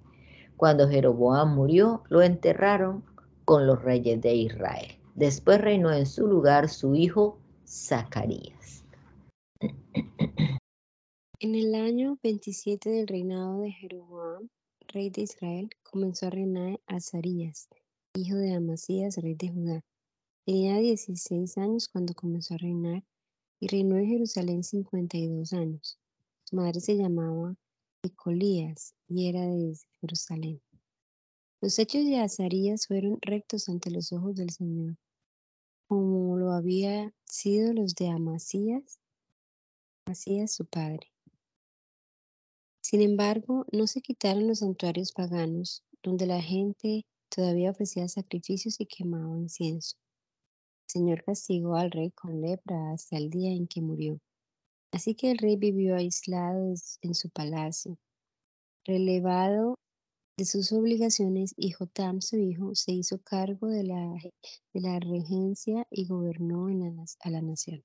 Cuando Jeroboam murió, lo enterraron con los reyes de Israel. Después reinó en su lugar su hijo Zacarías. En el año 27 del reinado de Jeroboam, rey de Israel, comenzó a reinar Azarías, hijo de Amasías, rey de Judá. Tenía 16 años cuando comenzó a reinar y reinó en Jerusalén 52 años. Su madre se llamaba Ecolías y era de Jerusalén. Los hechos de Azarías fueron rectos ante los ojos del Señor, como lo había sido los de Amasías, Amasías su padre. Sin embargo, no se quitaron los santuarios paganos, donde la gente todavía ofrecía sacrificios y quemaba incienso. Señor castigó al rey con lepra hasta el día en que murió. Así que el rey vivió aislado en su palacio, relevado de sus obligaciones y Jotam, su hijo, se hizo cargo de la, de la regencia y gobernó a la nación.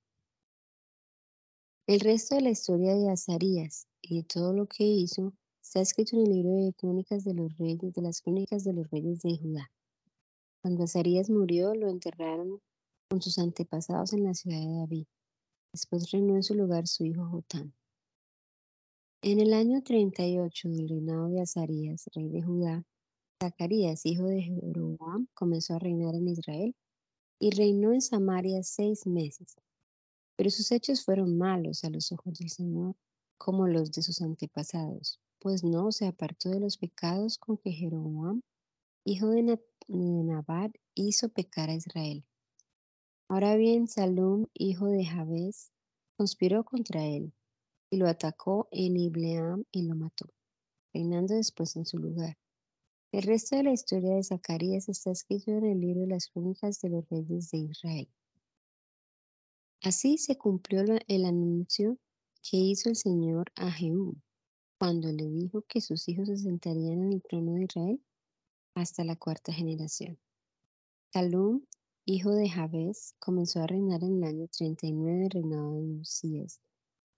El resto de la historia de Azarías y de todo lo que hizo está escrito en el libro de crónicas de los reyes, de las crónicas de los reyes de Judá. Cuando Azarías murió, lo enterraron con sus antepasados en la ciudad de David. Después reinó en su lugar su hijo Jotam. En el año 38 del reinado de Azarías, rey de Judá, Zacarías, hijo de Jeroboam, comenzó a reinar en Israel y reinó en Samaria seis meses. Pero sus hechos fueron malos a los ojos del Señor, como los de sus antepasados, pues no se apartó de los pecados con que Jeroboam, hijo de Nabat, hizo pecar a Israel. Ahora bien, Salum, hijo de Jabes, conspiró contra él y lo atacó en Ibleam y lo mató, reinando después en su lugar. El resto de la historia de Zacarías está escrito en el libro de las crónicas de los reyes de Israel. Así se cumplió el anuncio que hizo el Señor a Jehú cuando le dijo que sus hijos se sentarían en el trono de Israel hasta la cuarta generación. Salum hijo de Jabes, comenzó a reinar en el año 39 del reinado de Usías,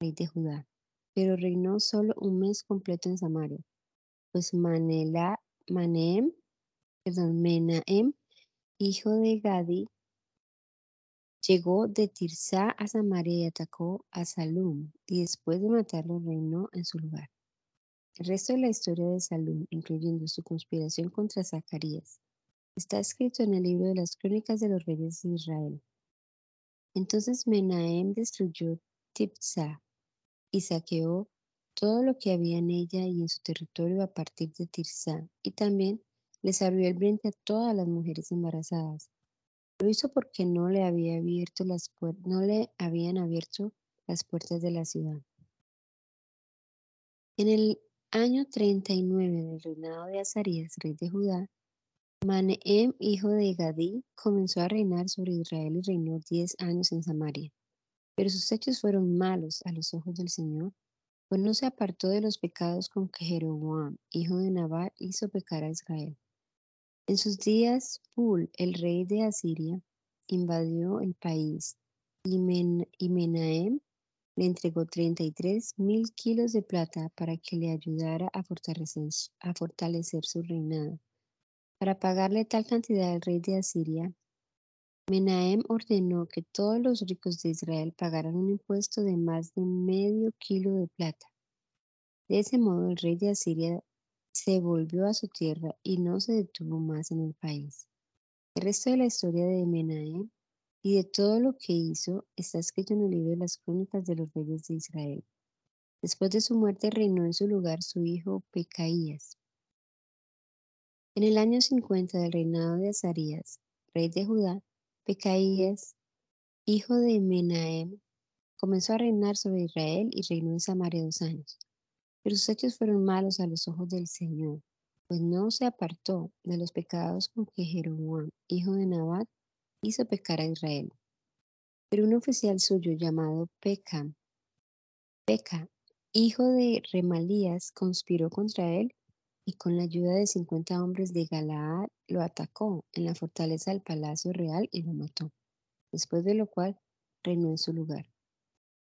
rey de Judá, pero reinó solo un mes completo en Samaria, pues Manela, Manem, perdón, Menahem, hijo de Gadi, llegó de Tirsa a Samaria y atacó a Salum, y después de matarlo reinó en su lugar. El resto de la historia de Salum, incluyendo su conspiración contra Zacarías, Está escrito en el libro de las crónicas de los reyes de Israel. Entonces Menahem destruyó Tipsa y saqueó todo lo que había en ella y en su territorio a partir de Tirsa, y también les abrió el vientre a todas las mujeres embarazadas. Lo hizo porque no le, había abierto las no le habían abierto las puertas de la ciudad. En el año 39 del reinado de Azarías, rey de Judá, Manehem, hijo de Gadí, comenzó a reinar sobre Israel y reinó diez años en Samaria. Pero sus hechos fueron malos a los ojos del Señor, pues no se apartó de los pecados con que Jeroboam, hijo de Nabat, hizo pecar a Israel. En sus días, Pul, el rey de Asiria, invadió el país y, Menahem le entregó 33 mil kilos de plata para que le ayudara a fortalecer su reinado Para pagarle tal cantidad al rey de Asiria, Menahem ordenó que todos los ricos de Israel pagaran un impuesto de más de medio kilo de plata. De ese modo el rey de Asiria se volvió a su tierra y no se detuvo más en el país. El resto de la historia de Menahem y de todo lo que hizo está escrito en el libro de las crónicas de los reyes de Israel. Después de su muerte reinó en su lugar su hijo Pecaías. En el año 50 del reinado de Azarías, rey de Judá, Pecaías, hijo de Menahem, comenzó a reinar sobre Israel y reinó en Samaria dos años. Pero sus hechos fueron malos a los ojos del Señor, pues no se apartó de los pecados con que Jeroboam, hijo de Nabat, hizo pecar a Israel. Pero un oficial suyo llamado Pekam, Peka, hijo de Remalías, conspiró contra él y con la ayuda de cincuenta hombres de Galaad lo atacó en la fortaleza del palacio real y lo mató, después de lo cual reinó en su lugar.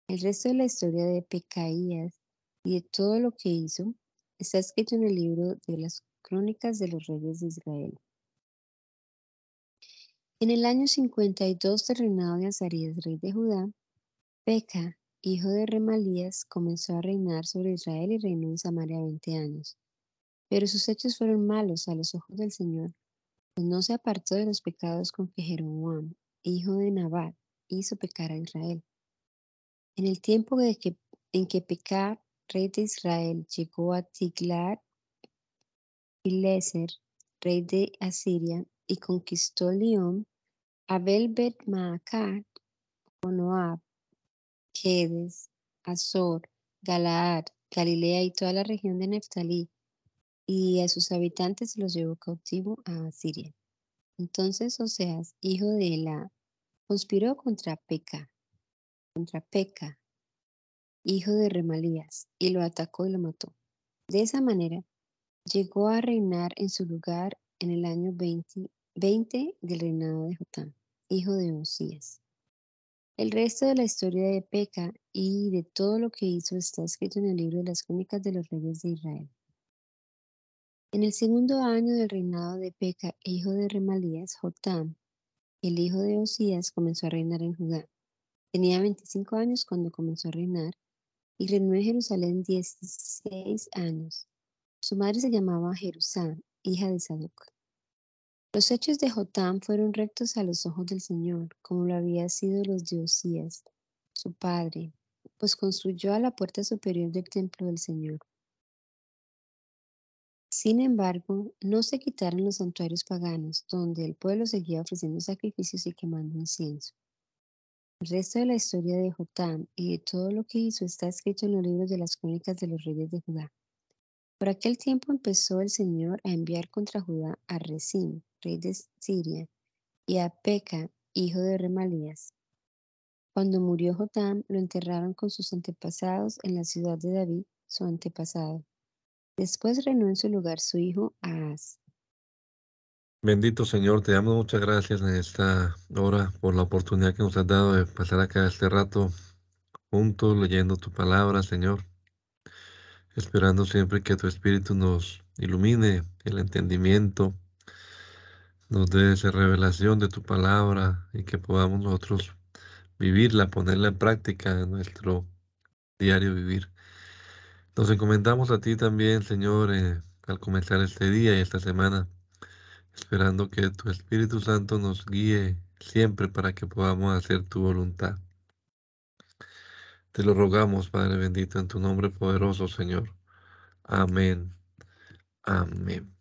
El resto de la historia de Pecaías y de todo lo que hizo está escrito en el libro de las crónicas de los reyes de Israel. En el año 52 del reinado de Azarías, rey de Judá, Peca, hijo de Remalías, comenzó a reinar sobre Israel y reinó en Samaria veinte años. Pero sus hechos fueron malos a los ojos del Señor, pues no se apartó de los pecados con que Jeroboam, hijo de Nabat, hizo pecar a Israel. En el tiempo que, en que Pecah, rey de Israel, llegó a Tiglat Pileser, rey de Asiria, y conquistó León, Abel Bet Maacat, Moab, Azor, Galaad, Galilea y toda la región de Neftalí, y a sus habitantes los llevó cautivo a Asiria. Entonces Oseas, hijo de Elá, conspiró contra Peca, contra Peca, hijo de Remalías, y lo atacó y lo mató. De esa manera, llegó a reinar en su lugar en el año 20, del reinado de Jotam, hijo de Osías. El resto de la historia de Peca y de todo lo que hizo está escrito en el libro de las crónicas de los reyes de Israel. En el segundo año del reinado de Peca, hijo de Remalías, Jotam, el hijo de Osías, comenzó a reinar en Judá. Tenía 25 años cuando comenzó a reinar y reinó en Jerusalén 16 años. Su madre se llamaba Jerusán, hija de Sadoc. Los hechos de Jotam fueron rectos a los ojos del Señor, como lo había sido los de Osías, su padre, pues construyó a la puerta superior del templo del Señor. Sin embargo, no se quitaron los santuarios paganos, donde el pueblo seguía ofreciendo sacrificios y quemando incienso. El resto de la historia de Jotam y de todo lo que hizo está escrito en los libros de las crónicas de los reyes de Judá. Por aquel tiempo empezó el Señor a enviar contra Judá a Rezim, rey de Siria, y a Peca, hijo de Remalías. Cuando murió Jotam, lo enterraron con sus antepasados en la ciudad de David, su antepasado. Después reinó en su lugar su hijo Ahaz. Bendito Señor, te damos muchas gracias en esta hora por la oportunidad que nos has dado de pasar acá este rato juntos leyendo tu palabra, Señor esperando siempre que tu Espíritu nos ilumine el entendimiento, nos dé esa revelación de tu palabra y que podamos nosotros vivirla, ponerla en práctica en nuestro diario vivir. Nos encomendamos a ti también, Señor, eh, al comenzar este día y esta semana, esperando que tu Espíritu Santo nos guíe siempre para que podamos hacer tu voluntad. Te lo rogamos, Padre bendito, en tu nombre poderoso, Señor. Amén. Amén.